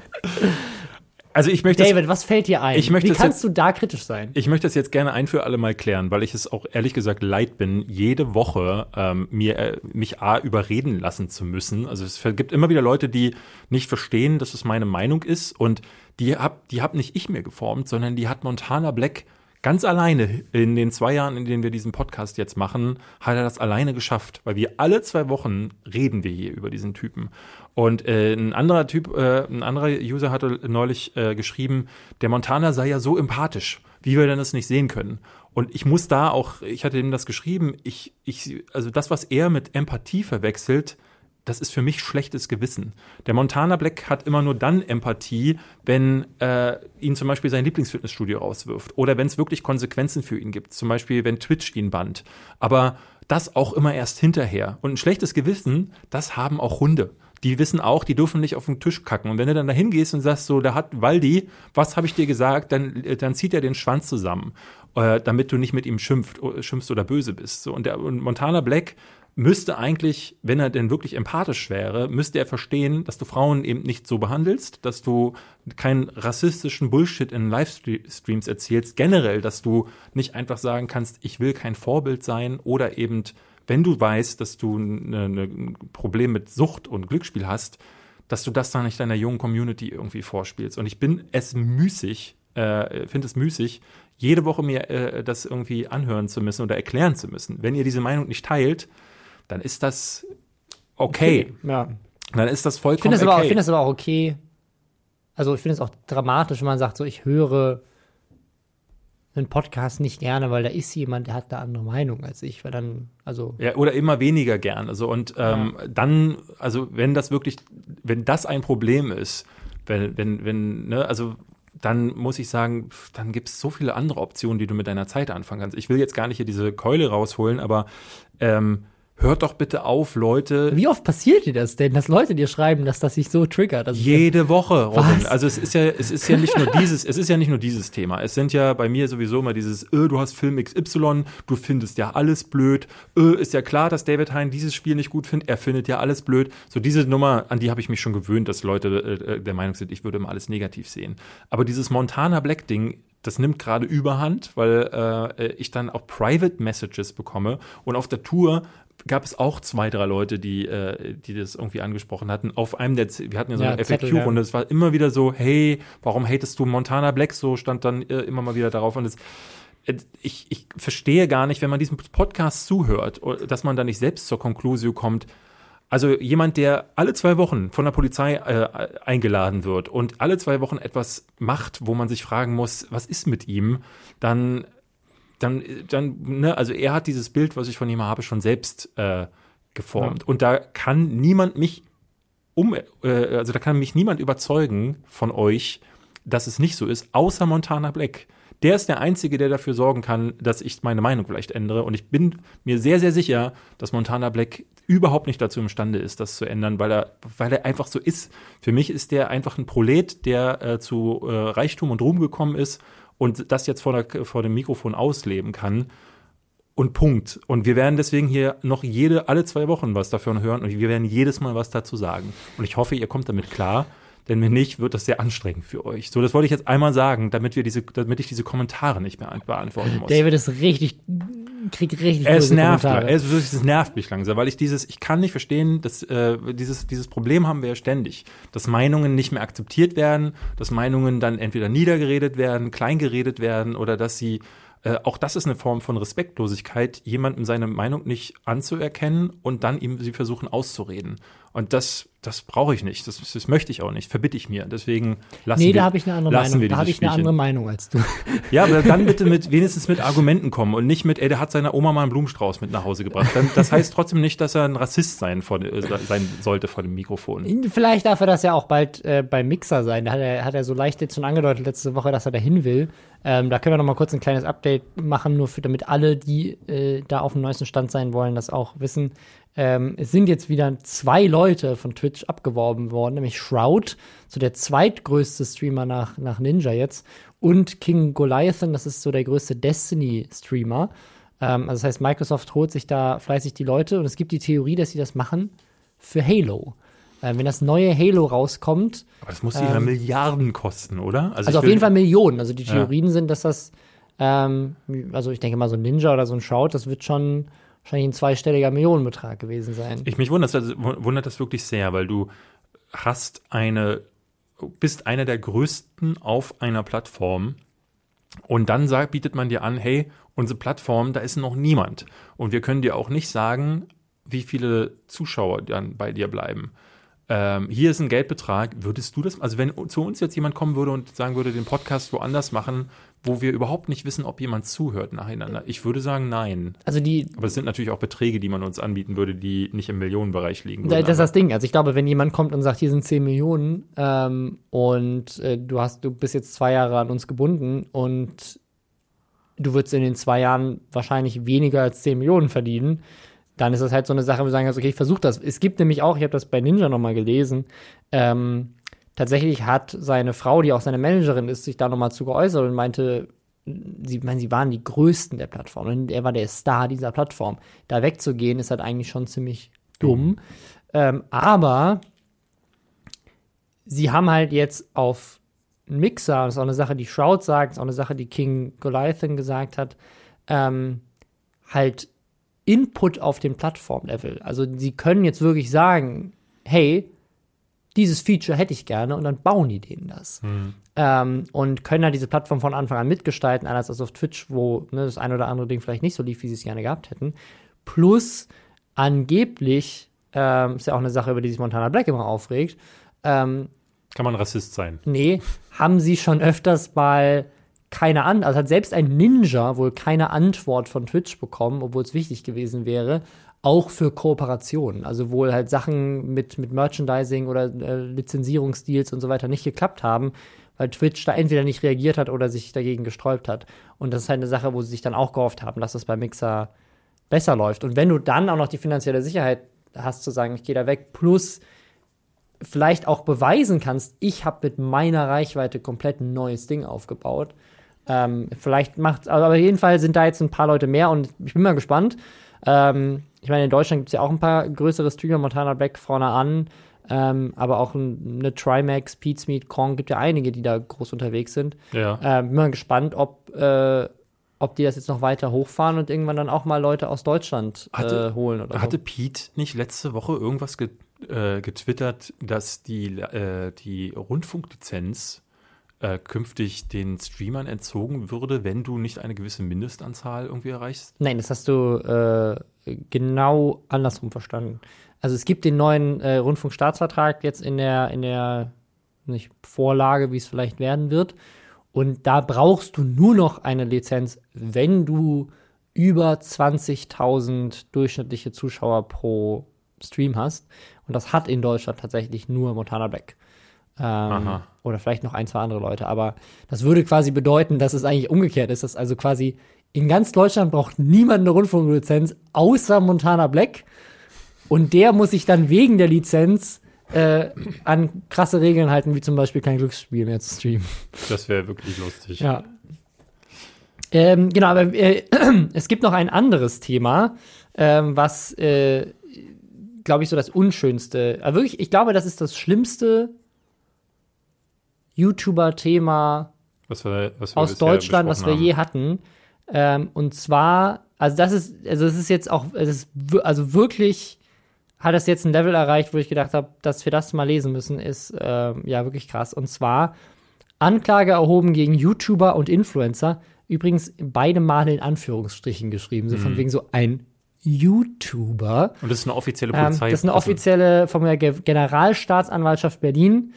Also ich möchte das- David, was fällt dir ein? Ich möchte Wie das kannst du da kritisch sein? Ich möchte das jetzt gerne ein für alle Mal klären, weil ich es auch ehrlich gesagt leid bin, jede Woche ähm, mir äh, mich a überreden lassen zu müssen. Also es gibt immer wieder Leute, die nicht verstehen, dass es meine Meinung ist und die hab die hab nicht ich mir geformt, sondern die hat Montana Black ganz alleine in den zwei Jahren, in denen wir diesen Podcast jetzt machen, hat er das alleine geschafft, weil wir alle zwei Wochen reden wir hier über diesen Typen. Und äh, ein anderer Typ, äh, ein anderer User hatte neulich äh, geschrieben, der Montana sei ja so empathisch, wie wir denn das nicht sehen können. Und ich muss da auch, ich hatte ihm das geschrieben, ich, ich, also das, was er mit Empathie verwechselt, das ist für mich schlechtes Gewissen. Der Montana Black hat immer nur dann Empathie, wenn äh, ihn zum Beispiel sein Lieblingsfitnessstudio rauswirft oder wenn es wirklich Konsequenzen für ihn gibt, zum Beispiel wenn Twitch ihn bannt. Aber das auch immer erst hinterher. Und ein schlechtes Gewissen, das haben auch Hunde. Die wissen auch, die dürfen nicht auf den Tisch kacken. Und wenn du dann dahin gehst und sagst, so, da hat Waldi, was habe ich dir gesagt, dann, äh, dann zieht er den Schwanz zusammen, äh, damit du nicht mit ihm schimpft, äh, schimpfst oder böse bist. So, und, der, und Montana Black müsste eigentlich, wenn er denn wirklich empathisch wäre, müsste er verstehen, dass du Frauen eben nicht so behandelst, dass du keinen rassistischen Bullshit in Livestreams erzählst, generell, dass du nicht einfach sagen kannst, ich will kein Vorbild sein oder eben, wenn du weißt, dass du eine, eine, ein Problem mit Sucht und Glücksspiel hast, dass du das dann nicht deiner jungen Community irgendwie vorspielst. Und ich bin es müßig, äh, finde es müßig, jede Woche mir äh, das irgendwie anhören zu müssen oder erklären zu müssen. Wenn ihr diese Meinung nicht teilt, dann ist das okay. Ja. Dann ist das Ich vollkommen finde es aber, okay. ich finde es aber auch okay. Also ich finde es auch dramatisch, wenn man sagt, so ich höre einen Podcast nicht gerne, weil da ist jemand, der hat eine andere Meinung als ich, weil dann, also ja, oder immer weniger gern. Also und ähm, dann, also wenn das wirklich, wenn das ein Problem ist, wenn, wenn, wenn, ne, also dann muss ich sagen, dann gibt es so viele andere Optionen, die du mit deiner Zeit anfangen kannst. Ich will jetzt gar nicht hier diese Keule rausholen, aber ähm, hört doch bitte auf, Leute, wie oft passiert dir das denn, dass Leute dir schreiben, dass das sich so triggert? Also Jede Woche, Robin. Was? Also es ist ja, es ist ja nicht nur dieses, es ist ja nicht nur dieses Thema. Es sind ja bei mir sowieso immer dieses, äh, du hast Film XY, du findest ja alles blöd. Äh, ist ja klar, dass David Hein dieses Spiel nicht gut findet. Er findet ja alles blöd. So diese Nummer, an die habe ich mich schon gewöhnt, dass Leute äh, der Meinung sind, ich würde immer alles negativ sehen. Aber dieses Montana Black Ding, das nimmt gerade Überhand, weil äh, ich dann auch Private Messages bekomme und auf der Tour gab es auch zwei, drei Leute, die, äh, die das irgendwie angesprochen hatten. Auf einem der, Z wir hatten ja so Ja, eine FAQ-Runde, es war immer wieder so, hey, warum hatest du Montana Black? So stand dann äh, immer mal wieder darauf und es, äh, ich, ich verstehe gar nicht, wenn man diesem Podcast zuhört, o- dass man da nicht selbst zur Konklusion kommt. Also jemand, der alle zwei Wochen von der Polizei äh, eingeladen wird und alle zwei Wochen etwas macht, wo man sich fragen muss, was ist mit ihm, dann dann, dann, ne, also er hat dieses Bild, was ich von ihm habe, schon selbst äh, geformt. Und da kann niemand mich um, äh, also da kann mich niemand überzeugen von euch, dass es nicht so ist, außer Montana Black. Der ist der Einzige, der dafür sorgen kann, dass ich meine Meinung vielleicht ändere. Und ich bin mir sehr, sehr sicher, dass Montana Black überhaupt nicht dazu imstande ist, das zu ändern, weil er, weil er einfach so ist. Für mich ist der einfach ein Prolet, der äh, zu äh, Reichtum und Ruhm gekommen ist und das jetzt vor, der, vor dem Mikrofon ausleben kann. Und Punkt. Und wir werden deswegen hier noch jede, alle zwei Wochen was davon hören und wir werden jedes Mal was dazu sagen. Und ich hoffe, ihr kommt damit klar. Denn wenn nicht, wird das sehr anstrengend für euch. So, das wollte ich jetzt einmal sagen, damit wir diese, damit ich diese Kommentare nicht mehr beantworten muss. David ist richtig, kriegt richtig es nervt, es, es nervt mich langsam, weil ich dieses, ich kann nicht verstehen, dass äh, dieses, dieses Problem haben wir ja ständig, dass Meinungen nicht mehr akzeptiert werden, dass Meinungen dann entweder niedergeredet werden, kleingeredet werden oder dass sie äh, auch das ist eine Form von Respektlosigkeit, jemandem seine Meinung nicht anzuerkennen und dann ihm sie versuchen auszureden. Und das, das brauche ich nicht. Das, das möchte ich auch nicht. Verbitte ich mir. Deswegen lassen Nee, wir, da habe ich eine andere Meinung. Da habe ich eine Spielchen. andere Meinung als du. Ja, aber dann bitte mit wenigstens mit Argumenten kommen und nicht mit, ey, der hat seiner Oma mal einen Blumenstrauß mit nach Hause gebracht. Dann, das heißt trotzdem nicht, dass er ein Rassist sein, vor, äh, sein sollte vor dem Mikrofon. Vielleicht darf er das ja auch bald äh, beim Mixer sein. Da hat er, hat er so leicht jetzt schon angedeutet letzte Woche, dass er dahin will. Ähm, da können wir noch mal kurz ein kleines Update machen, nur für, damit alle, die äh, da auf dem neuesten Stand sein wollen, das auch wissen. Ähm, es sind jetzt wieder zwei Leute von Twitch abgeworben worden, nämlich Shroud, so der zweitgrößte Streamer nach, nach Ninja jetzt, und King Goliathan, das ist so der größte Destiny-Streamer. Ähm, also das heißt, Microsoft holt sich da fleißig die Leute und es gibt die Theorie, dass sie das machen für Halo. Äh, wenn das neue Halo rauskommt, Aber das muss ja Ähm, Milliarden kosten, oder? also ich auf jeden Fall Millionen. Also die Ja. Theorien sind, dass das, ähm, also ich denke mal so ein Ninja oder so ein Shroud, das wird schon wahrscheinlich ein zweistelliger Millionenbetrag gewesen sein. Ich mich wundert das, wundert das wirklich sehr, weil du hast eine, bist einer der größten auf einer Plattform und dann sagt, bietet man dir an, hey, unsere Plattform, da ist noch niemand. Und wir können dir auch nicht sagen, wie viele Zuschauer dann bei dir bleiben. Ähm, hier ist ein Geldbetrag. Würdest du das, also wenn zu uns jetzt jemand kommen würde und sagen würde, den Podcast woanders machen, wo wir überhaupt nicht wissen, ob jemand zuhört nacheinander, ich würde sagen, nein. Also die, Aber es sind natürlich auch Beträge, die man uns anbieten würde, die nicht im Millionenbereich liegen würden. Das ist das Ding. Also ich glaube, wenn jemand kommt und sagt, hier sind 10 Millionen ähm, und äh, du hast, du bist jetzt zwei Jahre an uns gebunden und du würdest in den zwei Jahren wahrscheinlich weniger als 10 Millionen verdienen, dann ist das halt so eine Sache, wo du sagen kannst, okay, ich versuche das. Es gibt nämlich auch, ich habe das bei Ninja nochmal gelesen, ähm, tatsächlich hat seine Frau, die auch seine Managerin ist, sich da nochmal zu geäußert und meinte, sie, meine, sie waren die Größten der Plattform und er war der Star dieser Plattform. Da wegzugehen, ist halt eigentlich schon ziemlich dumm. Ähm, aber sie haben halt jetzt auf Mixer, das ist auch eine Sache, die Shroud sagt, das ist auch eine Sache, die King Goliathan gesagt hat, ähm, halt Input auf dem Plattformlevel. Also sie können jetzt wirklich sagen, hey, dieses Feature hätte ich gerne und dann bauen die denen das. Ähm, und können halt diese Plattform von Anfang an mitgestalten, anders als auf Twitch, wo ne, das ein oder andere Ding vielleicht nicht so lief, wie sie es gerne gehabt hätten. Plus angeblich, ähm, ist ja auch eine Sache, über die sich Montana Black immer aufregt, ähm, Kann man Rassist sein. Nee, haben sie schon öfters mal keine Antwort, also hat selbst ein Ninja wohl keine Antwort von Twitch bekommen, obwohl es wichtig gewesen wäre, auch für Kooperationen. Also wohl halt Sachen mit, mit Merchandising oder äh, Lizenzierungsdeals und so weiter nicht geklappt haben, weil Twitch da entweder nicht reagiert hat oder sich dagegen gesträubt hat. Und das ist halt eine Sache, wo sie sich dann auch gehofft haben, dass das bei Mixer besser läuft. Und wenn du dann auch noch die finanzielle Sicherheit hast, zu sagen, ich gehe da weg, plus vielleicht auch beweisen kannst, ich habe mit meiner Reichweite komplett ein neues Ding aufgebaut. Ähm, vielleicht macht, aber auf jeden Fall sind da jetzt ein paar Leute mehr und ich bin mal gespannt. Ähm, ich meine, in Deutschland gibt es ja auch ein paar größere Streamer, Montana Black vorne an, ähm, aber auch ein- eine Trimax, Pete Kong, gibt ja einige, die da groß unterwegs sind. Ja. Ähm, bin mal gespannt, ob, äh, ob die das jetzt noch weiter hochfahren und irgendwann dann auch mal Leute aus Deutschland Hatte- äh, holen oder Hatte so. Pete nicht letzte Woche irgendwas ge äh, getwittert, dass die, äh, die Rundfunklizenz äh, künftig den Streamern entzogen würde, wenn du nicht eine gewisse Mindestanzahl irgendwie erreichst? Nein, das hast du äh, genau andersrum verstanden. Also es gibt den neuen äh, Rundfunkstaatsvertrag jetzt in der, in der nicht Vorlage, wie es vielleicht werden wird. Und da brauchst du nur noch eine Lizenz, wenn du über 20.000 durchschnittliche Zuschauer pro Stream hast. Und das hat in Deutschland tatsächlich nur Montana Black. Ähm, oder vielleicht noch ein, zwei andere Leute. Aber das würde quasi bedeuten, dass es eigentlich umgekehrt ist, dass also quasi in ganz Deutschland braucht niemand eine Rundfunklizenz außer Montana Black. Und der muss sich dann wegen der Lizenz äh, an krasse Regeln halten, wie zum Beispiel kein Glücksspiel mehr zu streamen. Das wäre wirklich lustig. Ja. Ähm, genau, aber äh, es gibt noch ein anderes Thema, ähm, was, äh, glaube ich, so das Unschönste. Aber wirklich, ich glaube, das ist das schlimmste YouTuber-Thema aus Deutschland, was wir besprochen je hatten. Ähm, und zwar, also das ist, also es ist jetzt auch, es ist also wirklich hat es jetzt ein Level erreicht, wo ich gedacht habe, dass wir das mal lesen müssen, ist ähm, ja wirklich krass. Und zwar Anklage erhoben gegen YouTuber und Influencer. Übrigens beide Male in Anführungsstrichen geschrieben, so Mhm. von wegen so ein YouTuber. Und das ist eine offizielle Ähm, Polizei. das ist eine also- offizielle von der Ge- Generalstaatsanwaltschaft Berlin.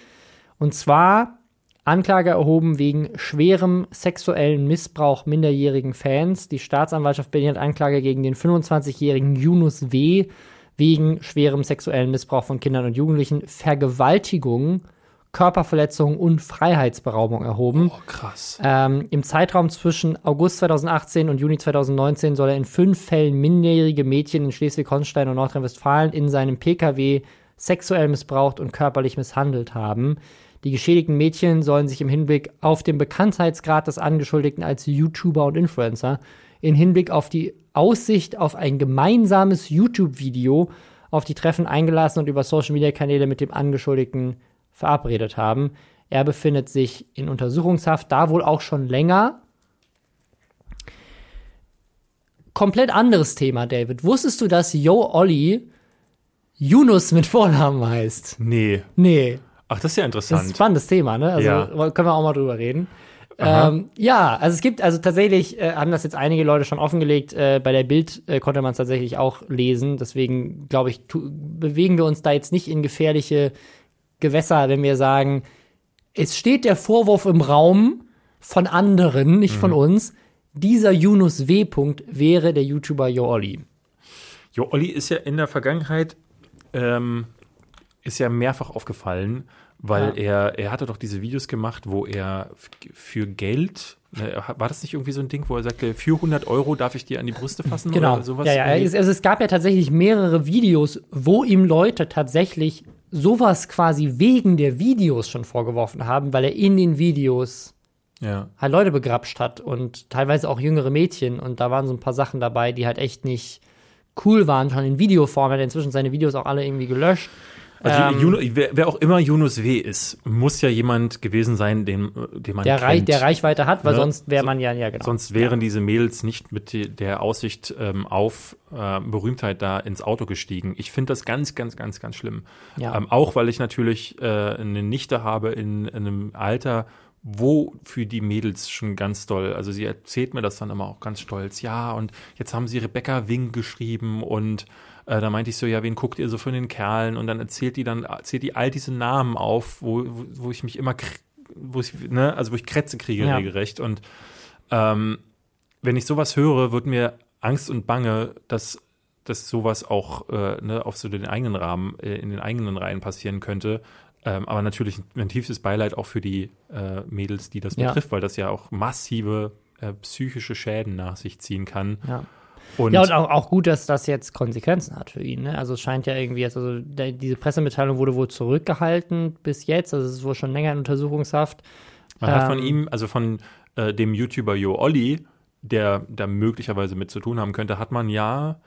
Und zwar Anklage erhoben wegen schwerem sexuellen Missbrauch minderjährigen Fans. Die Staatsanwaltschaft Berlin hat Anklage gegen den 25-jährigen Yunus W. wegen schwerem sexuellen Missbrauch von Kindern und Jugendlichen, Vergewaltigung, Körperverletzung und Freiheitsberaubung erhoben. Oh, krass. Ähm, Im Zeitraum zwischen August 2018 und Juni 2019 soll er in fünf Fällen minderjährige Mädchen in Schleswig-Holstein und Nordrhein-Westfalen in seinem Pkw sexuell missbraucht und körperlich misshandelt haben. Die geschädigten Mädchen sollen sich im Hinblick auf den Bekanntheitsgrad des Angeschuldigten als YouTuber und Influencer, in Hinblick auf die Aussicht auf ein gemeinsames YouTube-Video auf die Treffen eingelassen und über Social-Media-Kanäle mit dem Angeschuldigten verabredet haben. Er befindet sich in Untersuchungshaft, da wohl auch schon länger. Komplett anderes Thema, David. Wusstest du, dass Yo Olli Yunus mit Vornamen heißt? Nee. Nee. Ach, das ist ja Das ist ein interessant. spannendes Thema, ne? Also Ja. können wir auch mal drüber reden. Ähm, ja, also es gibt, also tatsächlich äh, haben das jetzt einige Leute schon offengelegt. Äh, bei der Bild äh, konnte man es tatsächlich auch lesen. Deswegen glaube ich, bewegen wir uns da jetzt nicht in gefährliche Gewässer, wenn wir sagen, es steht der Vorwurf im Raum von anderen, nicht von uns. Dieser Yunus W. -Punkt wäre der YouTuber Yo Olli. Jo, Olli ist ja in der Vergangenheit, ähm, ist ja mehrfach aufgefallen, weil er, er hatte doch diese Videos gemacht, wo er für Geld, ne, war das nicht irgendwie so ein Ding, wo er sagte, für 100 Euro darf ich dir an die Brüste fassen Genau. oder sowas? ja, ja. also es gab ja tatsächlich mehrere Videos, wo ihm Leute tatsächlich sowas quasi wegen der Videos schon vorgeworfen haben, weil er in den Videos ja. halt Leute begrapscht hat und teilweise auch jüngere Mädchen. Und da waren so ein paar Sachen dabei, die halt echt nicht cool waren, schon in Videoform. Er hat inzwischen seine Videos auch alle irgendwie gelöscht. Also Ähm, Juno, wer, wer auch immer Yunus W. ist, muss ja jemand gewesen sein, den, den man Der, kennt. Reich, der Reichweite hat, weil Ne? sonst wäre man ja, ja genau. Sonst wären diese Mädels nicht mit der Aussicht ähm, auf äh, Berühmtheit da ins Auto gestiegen. Ich finde das ganz, ganz, ganz, ganz schlimm. Ja. Ähm, auch weil ich natürlich äh, eine Nichte habe in, in einem Alter, wo für die Mädels schon ganz doll, also sie erzählt mir das dann immer auch ganz stolz, ja, und jetzt haben sie Rebecca Wing geschrieben und äh, da meinte ich so, ja, wen guckt ihr so von den Kerlen? Und dann erzählt die dann, erzählt die all diese Namen auf, wo, wo, wo ich mich immer, wo ich, ne, also wo ich Krätze kriege Ja. regelrecht. Und ähm, wenn ich sowas höre, wird mir Angst und Bange, dass, dass sowas auch äh, ne, auf so den eigenen Rahmen, äh, in den eigenen Reihen passieren könnte. Ähm, aber natürlich ein tiefstes Beileid auch für die äh, Mädels, die das Ja. betrifft, weil das ja auch massive äh, psychische Schäden nach sich ziehen kann. ja. Und, Ja, und auch, auch gut, dass das jetzt Konsequenzen hat für ihn. Ne? Also es scheint ja irgendwie jetzt, also der, diese Pressemitteilung wurde wohl zurückgehalten bis jetzt, also es ist wohl schon länger in Untersuchungshaft. man hat von ähm, ihm, also von äh, dem YouTuber Jo Olli, der da möglicherweise mit zu tun haben könnte, hat man ja,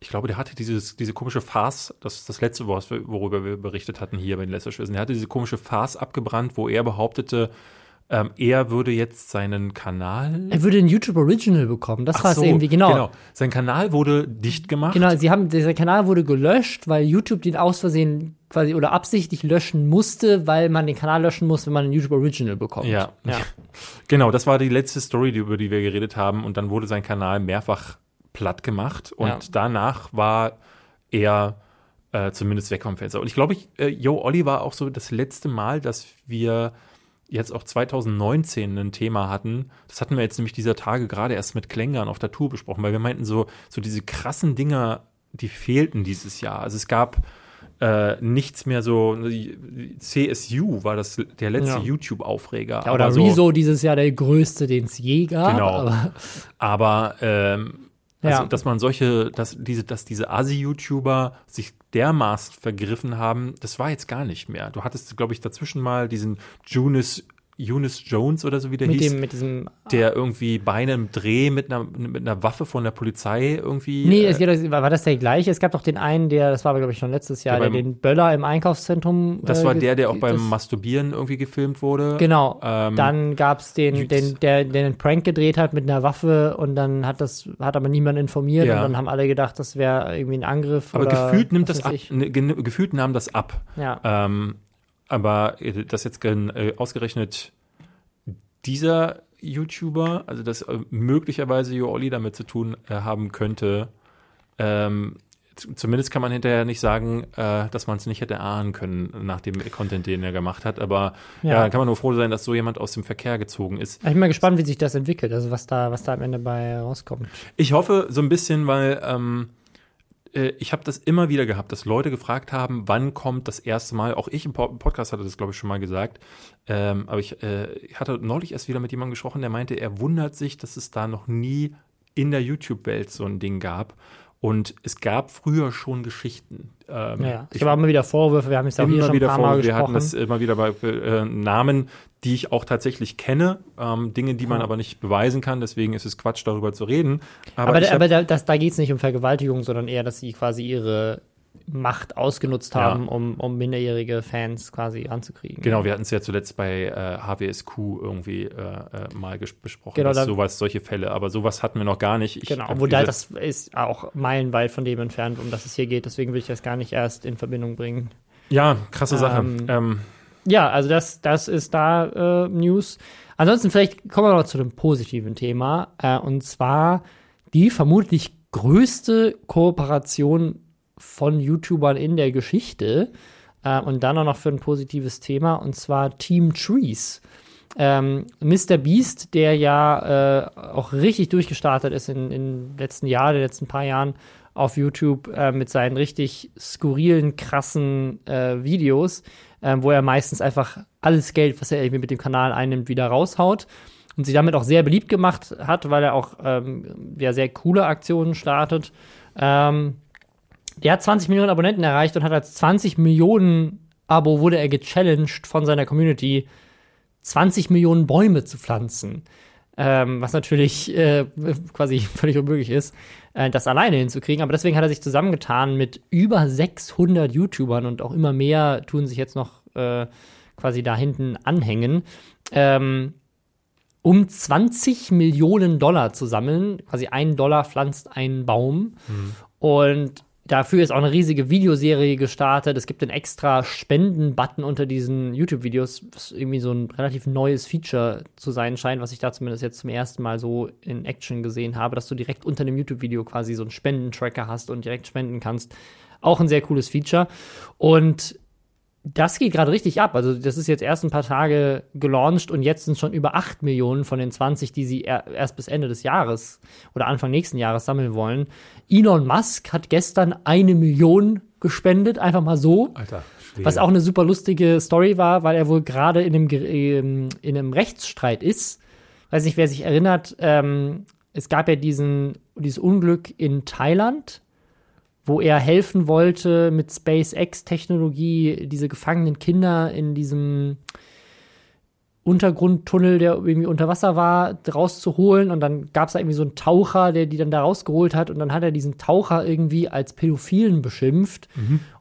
ich glaube, der hatte dieses, diese komische Farce, das ist das letzte, worüber wir berichtet hatten hier bei den Lästerschwestern, der hatte diese komische Farce abgebrannt, wo er behauptete, ähm, er würde jetzt seinen Kanal. Er würde ein YouTube Original bekommen, das war es irgendwie, genau. genau. Sein Kanal wurde dicht gemacht. Genau, sie haben, dieser Kanal wurde gelöscht, weil YouTube den aus Versehen quasi oder absichtlich löschen musste, weil man den Kanal löschen muss, wenn man ein YouTube Original bekommt. Ja. ja. Genau, das war die letzte Story, über die wir geredet haben. Und dann wurde sein Kanal mehrfach platt gemacht. Und Ja. danach war er äh, zumindest weg vom Fenster. Und ich glaube, ich, äh, Yo Olli war auch so das letzte Mal, dass wir jetzt auch 2019 ein Thema hatten. Das hatten wir jetzt nämlich dieser Tage gerade erst mit Klängern auf der Tour besprochen, weil wir meinten so, so diese krassen Dinger, die fehlten dieses Jahr. Also es gab äh, nichts mehr so, CSU war das der letzte Ja. YouTube-Aufreger. Ja, oder aber so, Rezo dieses Jahr der größte, den es je gab. Genau. Aber, Aber ähm, also, Ja. dass man solche, dass diese, dass diese Asi-YouTuber sich dermaßen vergriffen haben, das war jetzt gar nicht mehr. Du hattest, glaube ich, dazwischen mal diesen Junis, Eunice Jones oder so wie der mit, hieß, dem, mit diesem. der irgendwie bei einem Dreh mit einer, mit einer Waffe von der Polizei irgendwie. Nee, äh, es geht, war das der gleiche? Es gab doch den einen, der, das war aber, glaube ich, schon letztes Jahr, Der der, beim- den Böller im Einkaufszentrum. das äh, war der, der auch beim das- Masturbieren irgendwie gefilmt wurde. Genau. Ähm, dann gab's den, Jüts. den, der, der einen Prank gedreht hat mit einer Waffe und dann hat das, hat aber niemand informiert Ja. und dann haben alle gedacht, das wäre irgendwie ein Angriff. Aber oder gefühlt nimmt das ab. Ne, gefühlt nahm das ab. Ja. Ähm, aber äh, das jetzt äh, ausgerechnet dieser YouTuber, also dass äh, möglicherweise Jo Olli damit zu tun äh, haben könnte, ähm, zumindest kann man hinterher nicht sagen, äh, dass man es nicht hätte ahnen können nach dem Content, den er gemacht hat. Aber ja. Ja. dann kann man nur froh sein, dass so jemand aus dem Verkehr gezogen ist. Ich bin mal gespannt, wie sich das entwickelt, also was da, was da am Ende bei rauskommt. Ich hoffe so ein bisschen, weil ähm, äh, ich habe das immer wieder gehabt, dass Leute gefragt haben, wann kommt das erste Mal, auch ich im Po- Podcast hatte das, glaube ich, schon mal gesagt, ähm, aber ich, äh, ich hatte neulich erst wieder mit jemandem gesprochen, der meinte, er wundert sich, dass es da noch nie in der YouTube-Welt so ein Ding gab. Und es gab früher schon Geschichten. Ähm, Ja, ich habe immer wieder Vorwürfe, wir haben es ja immer schon ein wieder paar vor, Mal wir hatten das immer wieder bei äh, Namen, die ich auch tatsächlich kenne, ähm, Dinge, die man aber nicht beweisen kann, deswegen ist es Quatsch, darüber zu reden. aber hab- aber da, das, da geht es nicht um Vergewaltigung, sondern eher, dass sie quasi ihre Macht ausgenutzt Ja. haben, um, um minderjährige Fans quasi anzukriegen. Genau, wir hatten es ja zuletzt bei äh, HWSQ irgendwie äh, äh, mal besprochen, Genau, dass da- sowas, solche Fälle, aber sowas hatten wir noch gar nicht. Ich, Genau, obwohl da, das ist auch meilenweit von dem entfernt, um das es hier geht. Deswegen will ich das gar nicht erst in Verbindung bringen. ja, krasse Sache. Ähm, Ähm, Ja, also das, das ist da äh, News. Ansonsten vielleicht kommen wir noch zu einem positiven Thema. Äh, und zwar die vermutlich größte Kooperation von YouTubern in der Geschichte. Äh, und dann auch noch für ein positives Thema, und zwar Team Trees. Ähm, Mr. Beast, der ja äh, auch richtig durchgestartet ist in den letzten Jahren, den letzten paar Jahren auf YouTube äh, mit seinen richtig skurrilen, krassen äh, Videos, äh, wo er meistens einfach alles Geld, was er irgendwie mit dem Kanal einnimmt, wieder raushaut und sie damit auch sehr beliebt gemacht hat, weil er auch ähm, ja, sehr coole Aktionen startet. Ähm, der hat 20 Millionen Abonnenten erreicht und hat als 20 Millionen Abo wurde er gechallenged von seiner Community, 20 Millionen Bäume zu pflanzen. Ähm, was natürlich äh, quasi völlig unmöglich ist, äh, das alleine hinzukriegen. Aber deswegen hat er sich zusammengetan mit über 600 YouTubern und auch immer mehr tun sich jetzt noch äh, quasi da hinten anhängen, ähm, um 20 Millionen Dollar zu sammeln. Quasi ein Dollar pflanzt einen Baum. Und dafür ist auch eine riesige Videoserie gestartet. Es gibt einen extra Spenden-Button unter diesen YouTube-Videos, was irgendwie so ein relativ neues Feature zu sein scheint, was ich da zumindest jetzt zum ersten Mal so in Action gesehen habe, dass du direkt unter dem YouTube-Video quasi so einen Spendentracker hast und direkt spenden kannst. Auch ein sehr cooles Feature. Und das geht gerade richtig ab. Also, das ist jetzt erst ein paar Tage gelauncht und jetzt sind schon über 8 Millionen von den 20, die sie er erst bis Ende des Jahres oder Anfang nächsten Jahres sammeln wollen. Elon Musk hat gestern eine Million gespendet, einfach mal so. Alter, schwer. Was auch eine super lustige Story war, weil er wohl gerade in einem, ähm, in einem Rechtsstreit ist. Weiß nicht, wer sich erinnert, ähm, es gab ja diesen, dieses Unglück in Thailand, wo er helfen wollte, mit SpaceX-Technologie diese gefangenen Kinder in diesem Untergrundtunnel, der irgendwie unter Wasser war, rauszuholen. Und dann gab es da irgendwie so einen Taucher, der die dann da rausgeholt hat. Und dann hat er diesen Taucher irgendwie als Pädophilen beschimpft.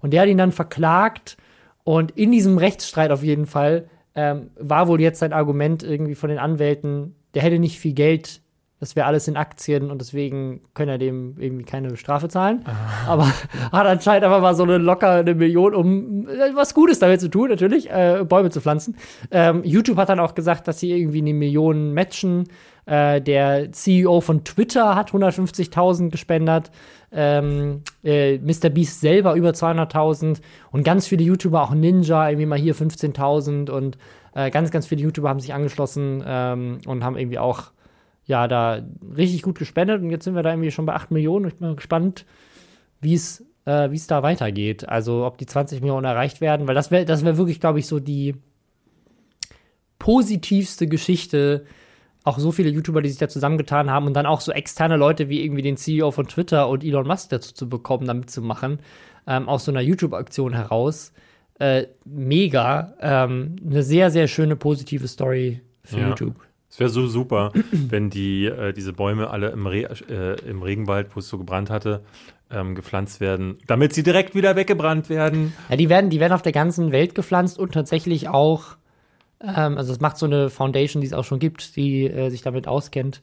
Und der hat ihn dann verklagt. Und in diesem Rechtsstreit auf jeden Fall ähm, war wohl jetzt sein Argument irgendwie von den Anwälten, der hätte nicht viel Geld Das wäre alles in Aktien und deswegen können er dem irgendwie keine Strafe zahlen. Aber hat anscheinend einfach mal so eine locker eine Million, um äh, was Gutes damit zu tun, natürlich, äh, Bäume zu pflanzen. Ähm, YouTube hat dann auch gesagt, dass sie irgendwie eine Million matchen. Äh, der CEO von Twitter hat 150.000 gespendet. Ähm, äh, Mr. Beast selber über 200.000 und ganz viele YouTuber, auch Ninja, irgendwie mal hier 15.000 und äh, ganz, ganz viele YouTuber haben sich angeschlossen ähm, und haben irgendwie auch ja, da richtig gut gespendet und jetzt sind wir da irgendwie schon bei 8 Millionen. Ich bin mal gespannt, wie es äh, wie es da weitergeht. Also ob die 20 Millionen erreicht werden, weil das wäre das wär wirklich, glaube ich, so die positivste Geschichte. Auch so viele YouTuber, die sich da zusammengetan haben und dann auch so externe Leute wie irgendwie den CEO von Twitter und Elon Musk dazu zu bekommen, da mitzumachen, ähm, aus so einer YouTube-Aktion heraus. Äh, mega. Ähm, eine sehr, sehr schöne positive Story für Ja. YouTube. Es wäre so super, wenn die äh, diese Bäume alle im, Re äh, im Regenwald, wo es so gebrannt hatte, ähm, gepflanzt werden, damit sie direkt wieder weggebrannt werden. Ja, die werden, die werden auf der ganzen Welt gepflanzt und tatsächlich auch, ähm, also es macht so eine Foundation, die es auch schon gibt, die äh, sich damit auskennt.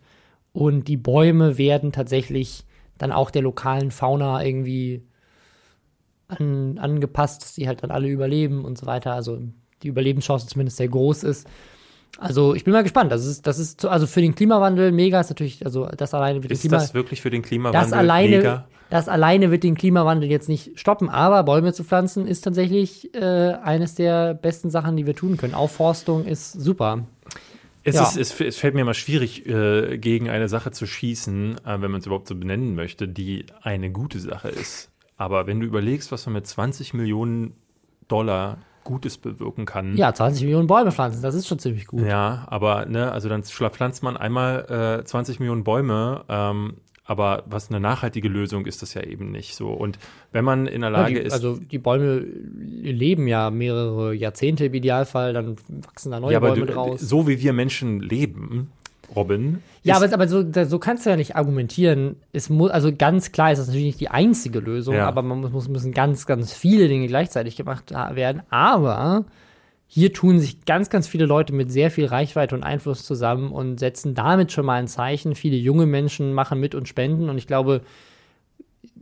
Und die Bäume werden tatsächlich dann auch der lokalen Fauna irgendwie an, angepasst, dass die halt dann alle überleben und so weiter. Also die Überlebenschance zumindest sehr groß ist. Also ich bin mal gespannt. Das ist, das ist, so- also für den Klimawandel mega ist natürlich, also das alleine wird den Ist Klima, das wirklich für den Klimawandel das alleine, mega? das alleine wird den Klimawandel jetzt nicht stoppen, aber Bäume zu pflanzen ist tatsächlich äh, eines der besten Sachen, die wir tun können. Aufforstung ist super. Es, Ja. ist, es, es fällt mir immer schwierig, äh, gegen eine Sache zu schießen, äh, wenn man es überhaupt so benennen möchte, die eine gute Sache ist. Aber wenn du überlegst, was man mit 20 Millionen Dollar Gutes bewirken kann. Ja, 20 Millionen Bäume pflanzen, das ist schon ziemlich gut. Ja, aber ne, also dann pflanzt man einmal äh, 20 Millionen Bäume, ähm, aber was eine nachhaltige Lösung ist das ja eben nicht so. Und wenn man in der Ja, Lage die, ist, also die Bäume leben ja mehrere Jahrzehnte im Idealfall, dann wachsen da neue ja, aber Bäume du, draus. so wie wir Menschen leben, Robin, Ja, aber, aber so, so kannst du ja nicht argumentieren. Es muss, also ganz klar ist das natürlich nicht die einzige Lösung, Ja. aber man muss, müssen ganz, ganz viele Dinge gleichzeitig gemacht werden. Aber hier tun sich ganz, ganz viele Leute mit sehr viel Reichweite und Einfluss zusammen und setzen damit schon mal ein Zeichen. Viele junge Menschen machen mit und spenden und ich glaube,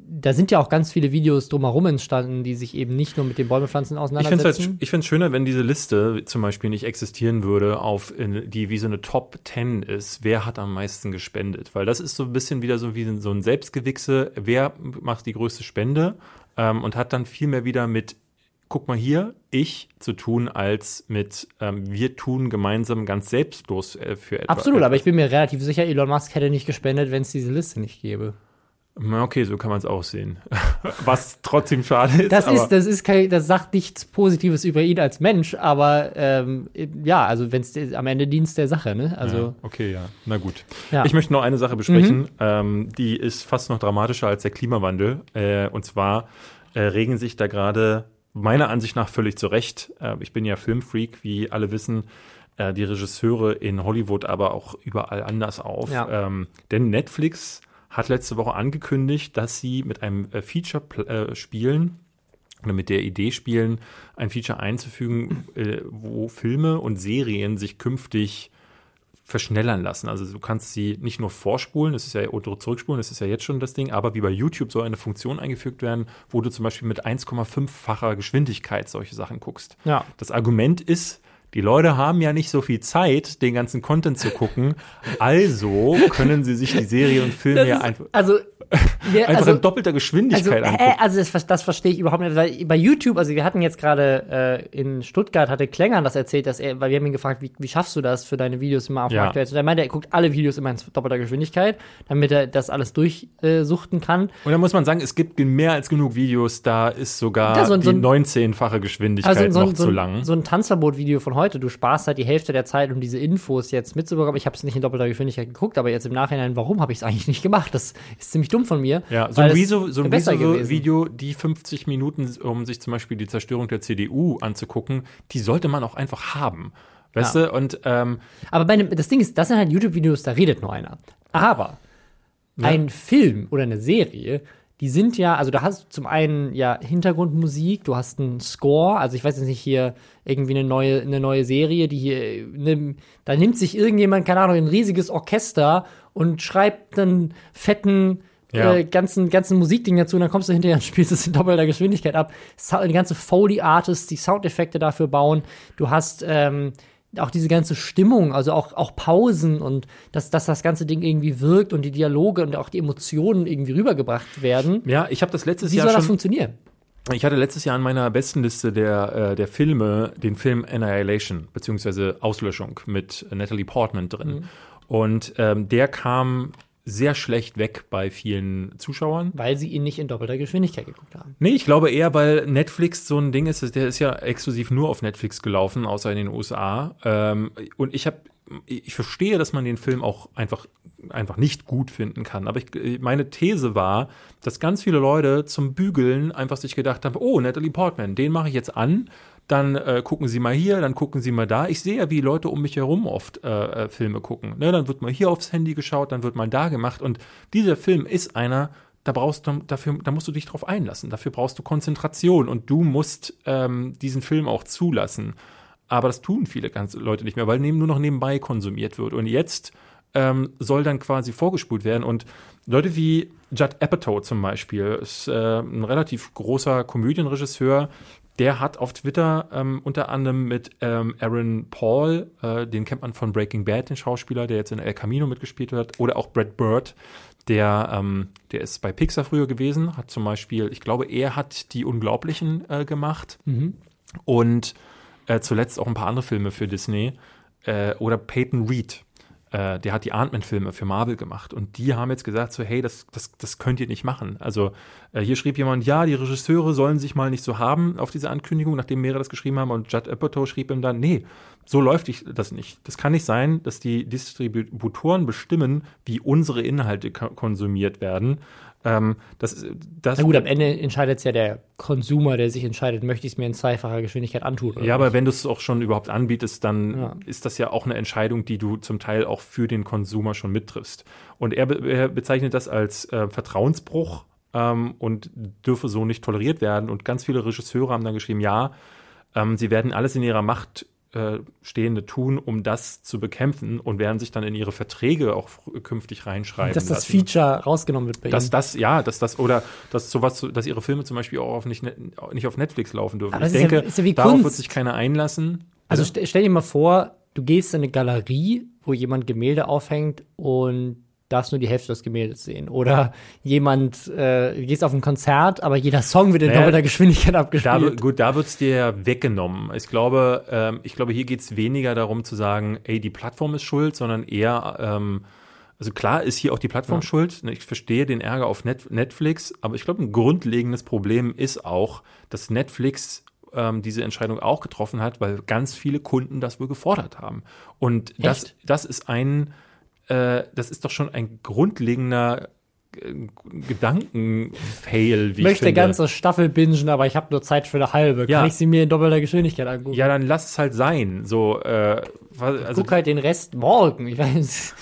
da sind ja auch ganz viele Videos drumherum entstanden, die sich eben nicht nur mit den Bäumepflanzen Ich finde es auseinandersetzen. halt, schöner, wenn diese Liste zum Beispiel nicht existieren würde, auf die wie so eine Top 10 ist. Wer hat am meisten gespendet? Weil das ist so ein bisschen wieder so wie so ein Selbstgewichse. Wer macht die größte Spende? Ähm, und hat dann viel mehr wieder mit, guck mal hier, ich zu tun, als mit, ähm, wir tun gemeinsam ganz selbstlos äh, für etwas. Absolut, aber ich bin mir relativ sicher, Elon Musk hätte nicht gespendet, wenn es diese Liste nicht gäbe. Okay, so kann man es auch sehen. Was trotzdem schade ist. Das ist, das ist kein, das sagt nichts Positives über ihn als Mensch, aber ähm, ja, also wenn es am Ende Dienst der Sache, ne? Also Ja, okay, ja. Na gut. Ja. Mhm. Ich möchte noch eine Sache besprechen, ähm, die ist fast noch dramatischer als der Klimawandel. Äh, und zwar äh, regen sich da gerade meiner Ansicht nach völlig zu Recht. Äh, ich bin ja Filmfreak, wie alle wissen. Äh, die Regisseure in Hollywood, aber auch überall anders auf. Ja. Ähm, denn Netflix hat letzte Woche angekündigt, dass sie mit einem äh, Feature äh, spielen oder mit der Idee spielen, ein Feature einzufügen, äh, wo Filme und Serien sich künftig verschnellern lassen. Also du kannst sie nicht nur vorspulen, das ist ja oder zurückspulen, das ist ja jetzt schon das Ding, aber wie bei YouTube soll eine Funktion eingefügt werden, wo du zum Beispiel mit 1,5-facher Geschwindigkeit solche Sachen guckst. Ja. Das Argument ist, die Leute haben ja nicht so viel Zeit, den ganzen Content zu gucken, also können sie sich die Serie und Filme ja einfach, also, wir, einfach also in doppelter Also, Geschwindigkeit äh, angucken. also das, das verstehe ich überhaupt nicht. Weil bei YouTube, also wir hatten jetzt gerade äh, in Stuttgart, hatte Klängern das erzählt, dass er, weil wir haben ihn gefragt, wie, wie schaffst du das für deine Videos immer auf Ja. aktuellsten? Und er meinte, er guckt alle Videos immer in doppelter Geschwindigkeit, damit er das alles durchsuchten äh, kann. Und da muss man sagen, es gibt mehr als genug Videos, da ist sogar Ja, so so die ein- 19-fache Geschwindigkeit Also so, noch so, zu lang. so ein Tanzverbot-Video von heute, du sparst halt die Hälfte der Zeit, um diese Infos jetzt mitzubekommen. Ich habe es nicht in doppelter Geschwindigkeit geguckt, aber jetzt im Nachhinein, warum habe ich es eigentlich nicht gemacht? Das ist ziemlich dumm von mir. ja, so ein Rezo, so ein gewesen. Rezo-Video, die 50 Minuten, um sich zum Beispiel die Zerstörung der CDU anzugucken, die sollte man auch einfach haben. Weißt Ja. du? Und ähm, Aber bei einem, das Ding ist, das sind halt YouTube-Videos, da redet nur einer. Aber ein Film oder eine Serie, die sind ja, also da hast du zum einen ja Hintergrundmusik, du hast einen Score, also ich weiß jetzt nicht hier irgendwie eine neue, eine neue Serie, die hier, ne, da nimmt sich irgendjemand, keine Ahnung, ein riesiges Orchester und schreibt einen fetten, Ja. äh, ganzen, ganzen Musikding dazu und dann kommst du hinterher und spielst es in doppelter Geschwindigkeit ab. Die ganze Foley-Artists, die Soundeffekte dafür bauen. Du hast ähm, auch diese ganze Stimmung, also auch, auch Pausen und dass, dass das ganze Ding irgendwie wirkt und die Dialoge und auch die Emotionen irgendwie rübergebracht werden. Ja, ich habe das letztes Wie Jahr soll schon. das funktionieren? Ich hatte letztes Jahr an meiner besten Liste der, äh, der Filme den Film Annihilation, beziehungsweise Auslöschung mit Natalie Portman drin. Und ähm, der kam sehr schlecht weg bei vielen Zuschauern. Weil sie ihn nicht in doppelter Geschwindigkeit geguckt haben. Nee, ich glaube eher, weil Netflix so ein Ding ist, der ist ja exklusiv nur auf Netflix gelaufen, außer in den USA. Ähm, und ich habe, ich verstehe, dass man den Film auch einfach, einfach nicht gut finden kann. Aber ich, meine These war, dass ganz viele Leute zum Bügeln einfach sich gedacht haben, oh, Natalie Portman, den mache ich jetzt an. Dann äh, gucken Sie mal hier, dann gucken Sie mal da. Ich sehe ja, wie Leute um mich herum oft äh, äh, Filme gucken. Ne, dann wird mal hier aufs Handy geschaut, dann wird mal da gemacht. Und dieser Film ist einer, da brauchst du dafür, da musst du dich drauf einlassen. Dafür brauchst du Konzentration und du musst ähm, diesen Film auch zulassen. Aber das tun viele ganz Leute nicht mehr, weil nur noch nebenbei konsumiert wird. Und jetzt ähm, soll dann quasi vorgespult werden. Und Leute wie Judd Apatow zum Beispiel ist äh, ein relativ großer Komödienregisseur. Der hat auf Twitter ähm, unter anderem mit ähm, Aaron Paul, äh, den kennt man von Breaking Bad, den Schauspieler, der jetzt in El Camino mitgespielt hat, oder auch Brad Bird, der, ähm, der ist bei Pixar früher gewesen, hat zum Beispiel, ich glaube, er hat die Unglaublichen äh, gemacht und äh, zuletzt auch ein paar andere Filme für Disney. Äh, oder Peyton Reed, äh, der hat die Ant-Man-Filme für Marvel gemacht. Und die haben jetzt gesagt, so, hey, das, das, das könnt ihr nicht machen. Also äh, hier schrieb jemand, ja, die Regisseure sollen sich mal nicht so haben auf diese Ankündigung, nachdem mehrere das geschrieben haben. Und Judd Apatow schrieb ihm dann, nee, so läuft ich das nicht. Das kann nicht sein, dass die Distributoren bestimmen, wie unsere Inhalte ko- konsumiert werden. Ähm, das, das Na gut, am Ende entscheidet es ja der Konsumer, der sich entscheidet, möchte ich es mir in zweifacher Geschwindigkeit antun. oder Ja, aber nicht. wenn du es auch schon überhaupt anbietest, dann Ja. ist das ja auch eine Entscheidung, die du zum Teil auch für den Konsumer schon mittriffst. Und er, er bezeichnet das als äh, Vertrauensbruch ähm, und dürfe so nicht toleriert werden. Und ganz viele Regisseure haben dann geschrieben, ja, ähm, sie werden alles in ihrer Macht äh, Stehende tun, um das zu bekämpfen und werden sich dann in ihre Verträge auch künftig reinschreiben. dass das. Feature rausgenommen wird bei Dass ihnen. das, ja, dass das, oder dass sowas, dass ihre Filme zum Beispiel auch auf nicht, nicht auf Netflix laufen dürfen. Aber ich ja- denke, ja wie darauf wird sich keiner einlassen. Also st stell dir mal vor, du gehst in eine Galerie, wo jemand Gemälde aufhängt und darfst nur die Hälfte des Gemäldes sehen. Oder jemand, äh, gehst auf ein Konzert, aber jeder Song wird in Naja, doppelter Geschwindigkeit Da, abgespielt. gut, da wird's dir weggenommen. Ich glaube, ähm, ich glaube, hier geht's weniger darum zu sagen, ey, die Plattform ist schuld, sondern eher, ähm, also klar ist hier auch die Plattform schuld. Ne, Ich verstehe den Ärger auf Net Netflix, aber ich glaube, ein grundlegendes Problem ist auch, dass Netflix ähm, diese Entscheidung auch getroffen hat, weil ganz viele Kunden das wohl gefordert haben. Und das, das ist ein, äh, das ist doch schon ein grundlegender äh, Gedankenfail, wie ich möchte ganze Staffel bingen, aber ich habe nur Zeit für eine halbe. Ja. Kann ich sie mir in doppelter Geschwindigkeit angucken? Ja, dann lass es halt sein. So, äh, also Guck halt den Rest morgen. Ich weiß.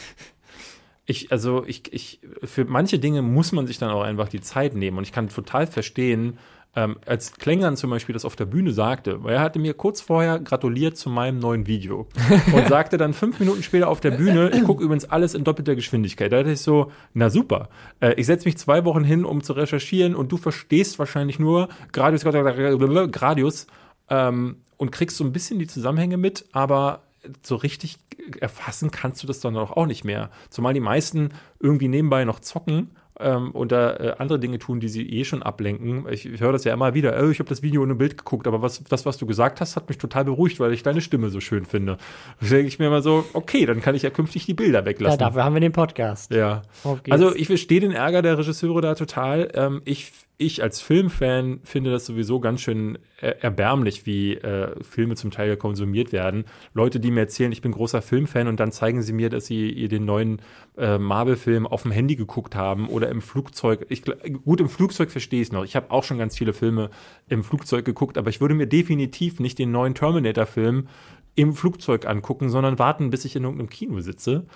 ich, also ich, ich, für manche Dinge muss man sich dann auch einfach die Zeit nehmen. Und ich kann total verstehen, ähm, als Klängern zum Beispiel das auf der Bühne sagte, weil er hatte mir kurz vorher gratuliert zu meinem neuen Video und sagte dann fünf Minuten später auf der Bühne, ich gucke übrigens alles in doppelter Geschwindigkeit. Da dachte ich so, na super, äh, ich setze mich zwei Wochen hin, um zu recherchieren und du verstehst wahrscheinlich nur Gradius, Gradius ähm, und kriegst so ein bisschen die Zusammenhänge mit, aber so richtig erfassen kannst du das dann auch nicht mehr. Zumal die meisten irgendwie nebenbei noch zocken ähm, oder äh, andere Dinge tun, die sie eh schon ablenken. Ich, ich höre das ja immer wieder, oh, ich habe das Video ohne Bild geguckt, aber was, das, was du gesagt hast, hat mich total beruhigt, weil ich deine Stimme so schön finde. Da denke ich mir immer so, okay, dann kann ich ja künftig die Bilder Ja, weglassen. dafür haben wir den Podcast. Ja. Also ich verstehe den Ärger der Regisseure da total. Ähm, ich, ich als Filmfan finde das sowieso ganz schön er erbärmlich, wie äh, Filme zum Teil konsumiert werden. Leute, die mir erzählen, ich bin großer Filmfan und dann zeigen sie mir, dass sie den neuen äh, Marvel-Film auf dem Handy geguckt haben oder im Flugzeug. Ich, gut, im Flugzeug verstehe ich es noch. Ich habe auch schon ganz viele Filme im Flugzeug geguckt, aber ich würde mir definitiv nicht den neuen Terminator-Film im Flugzeug angucken, sondern warten, bis ich in irgendeinem Kino sitze.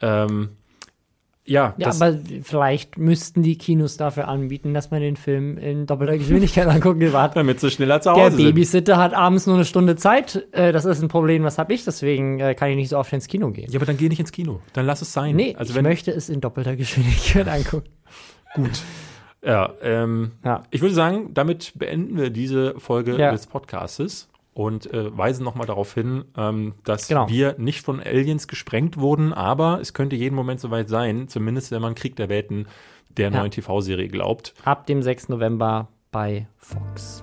Ähm, Ja, Ja, das, aber vielleicht müssten die Kinos dafür anbieten, dass man den Film in doppelter Geschwindigkeit angucken. Warte, damit sie schneller zu Der Hause sind. Babysitter hat abends nur eine Stunde Zeit. Äh, das ist ein Problem, was habe ich? Deswegen äh, kann ich nicht so oft ins Kino gehen. Ja, aber dann geh nicht ins Kino. Dann lass es sein. Nee, also ich möchte es in doppelter Geschwindigkeit angucken. Gut. Ja, ähm, Ja. ich würde sagen, damit beenden wir diese Folge Ja. des Podcastes und äh, weisen nochmal darauf hin, ähm, dass Genau. wir nicht von Aliens gesprengt wurden, aber es könnte jeden Moment soweit sein, zumindest wenn man Krieg der Welten der Ja. neuen TV-Serie glaubt. Ab dem 6. November bei Fox.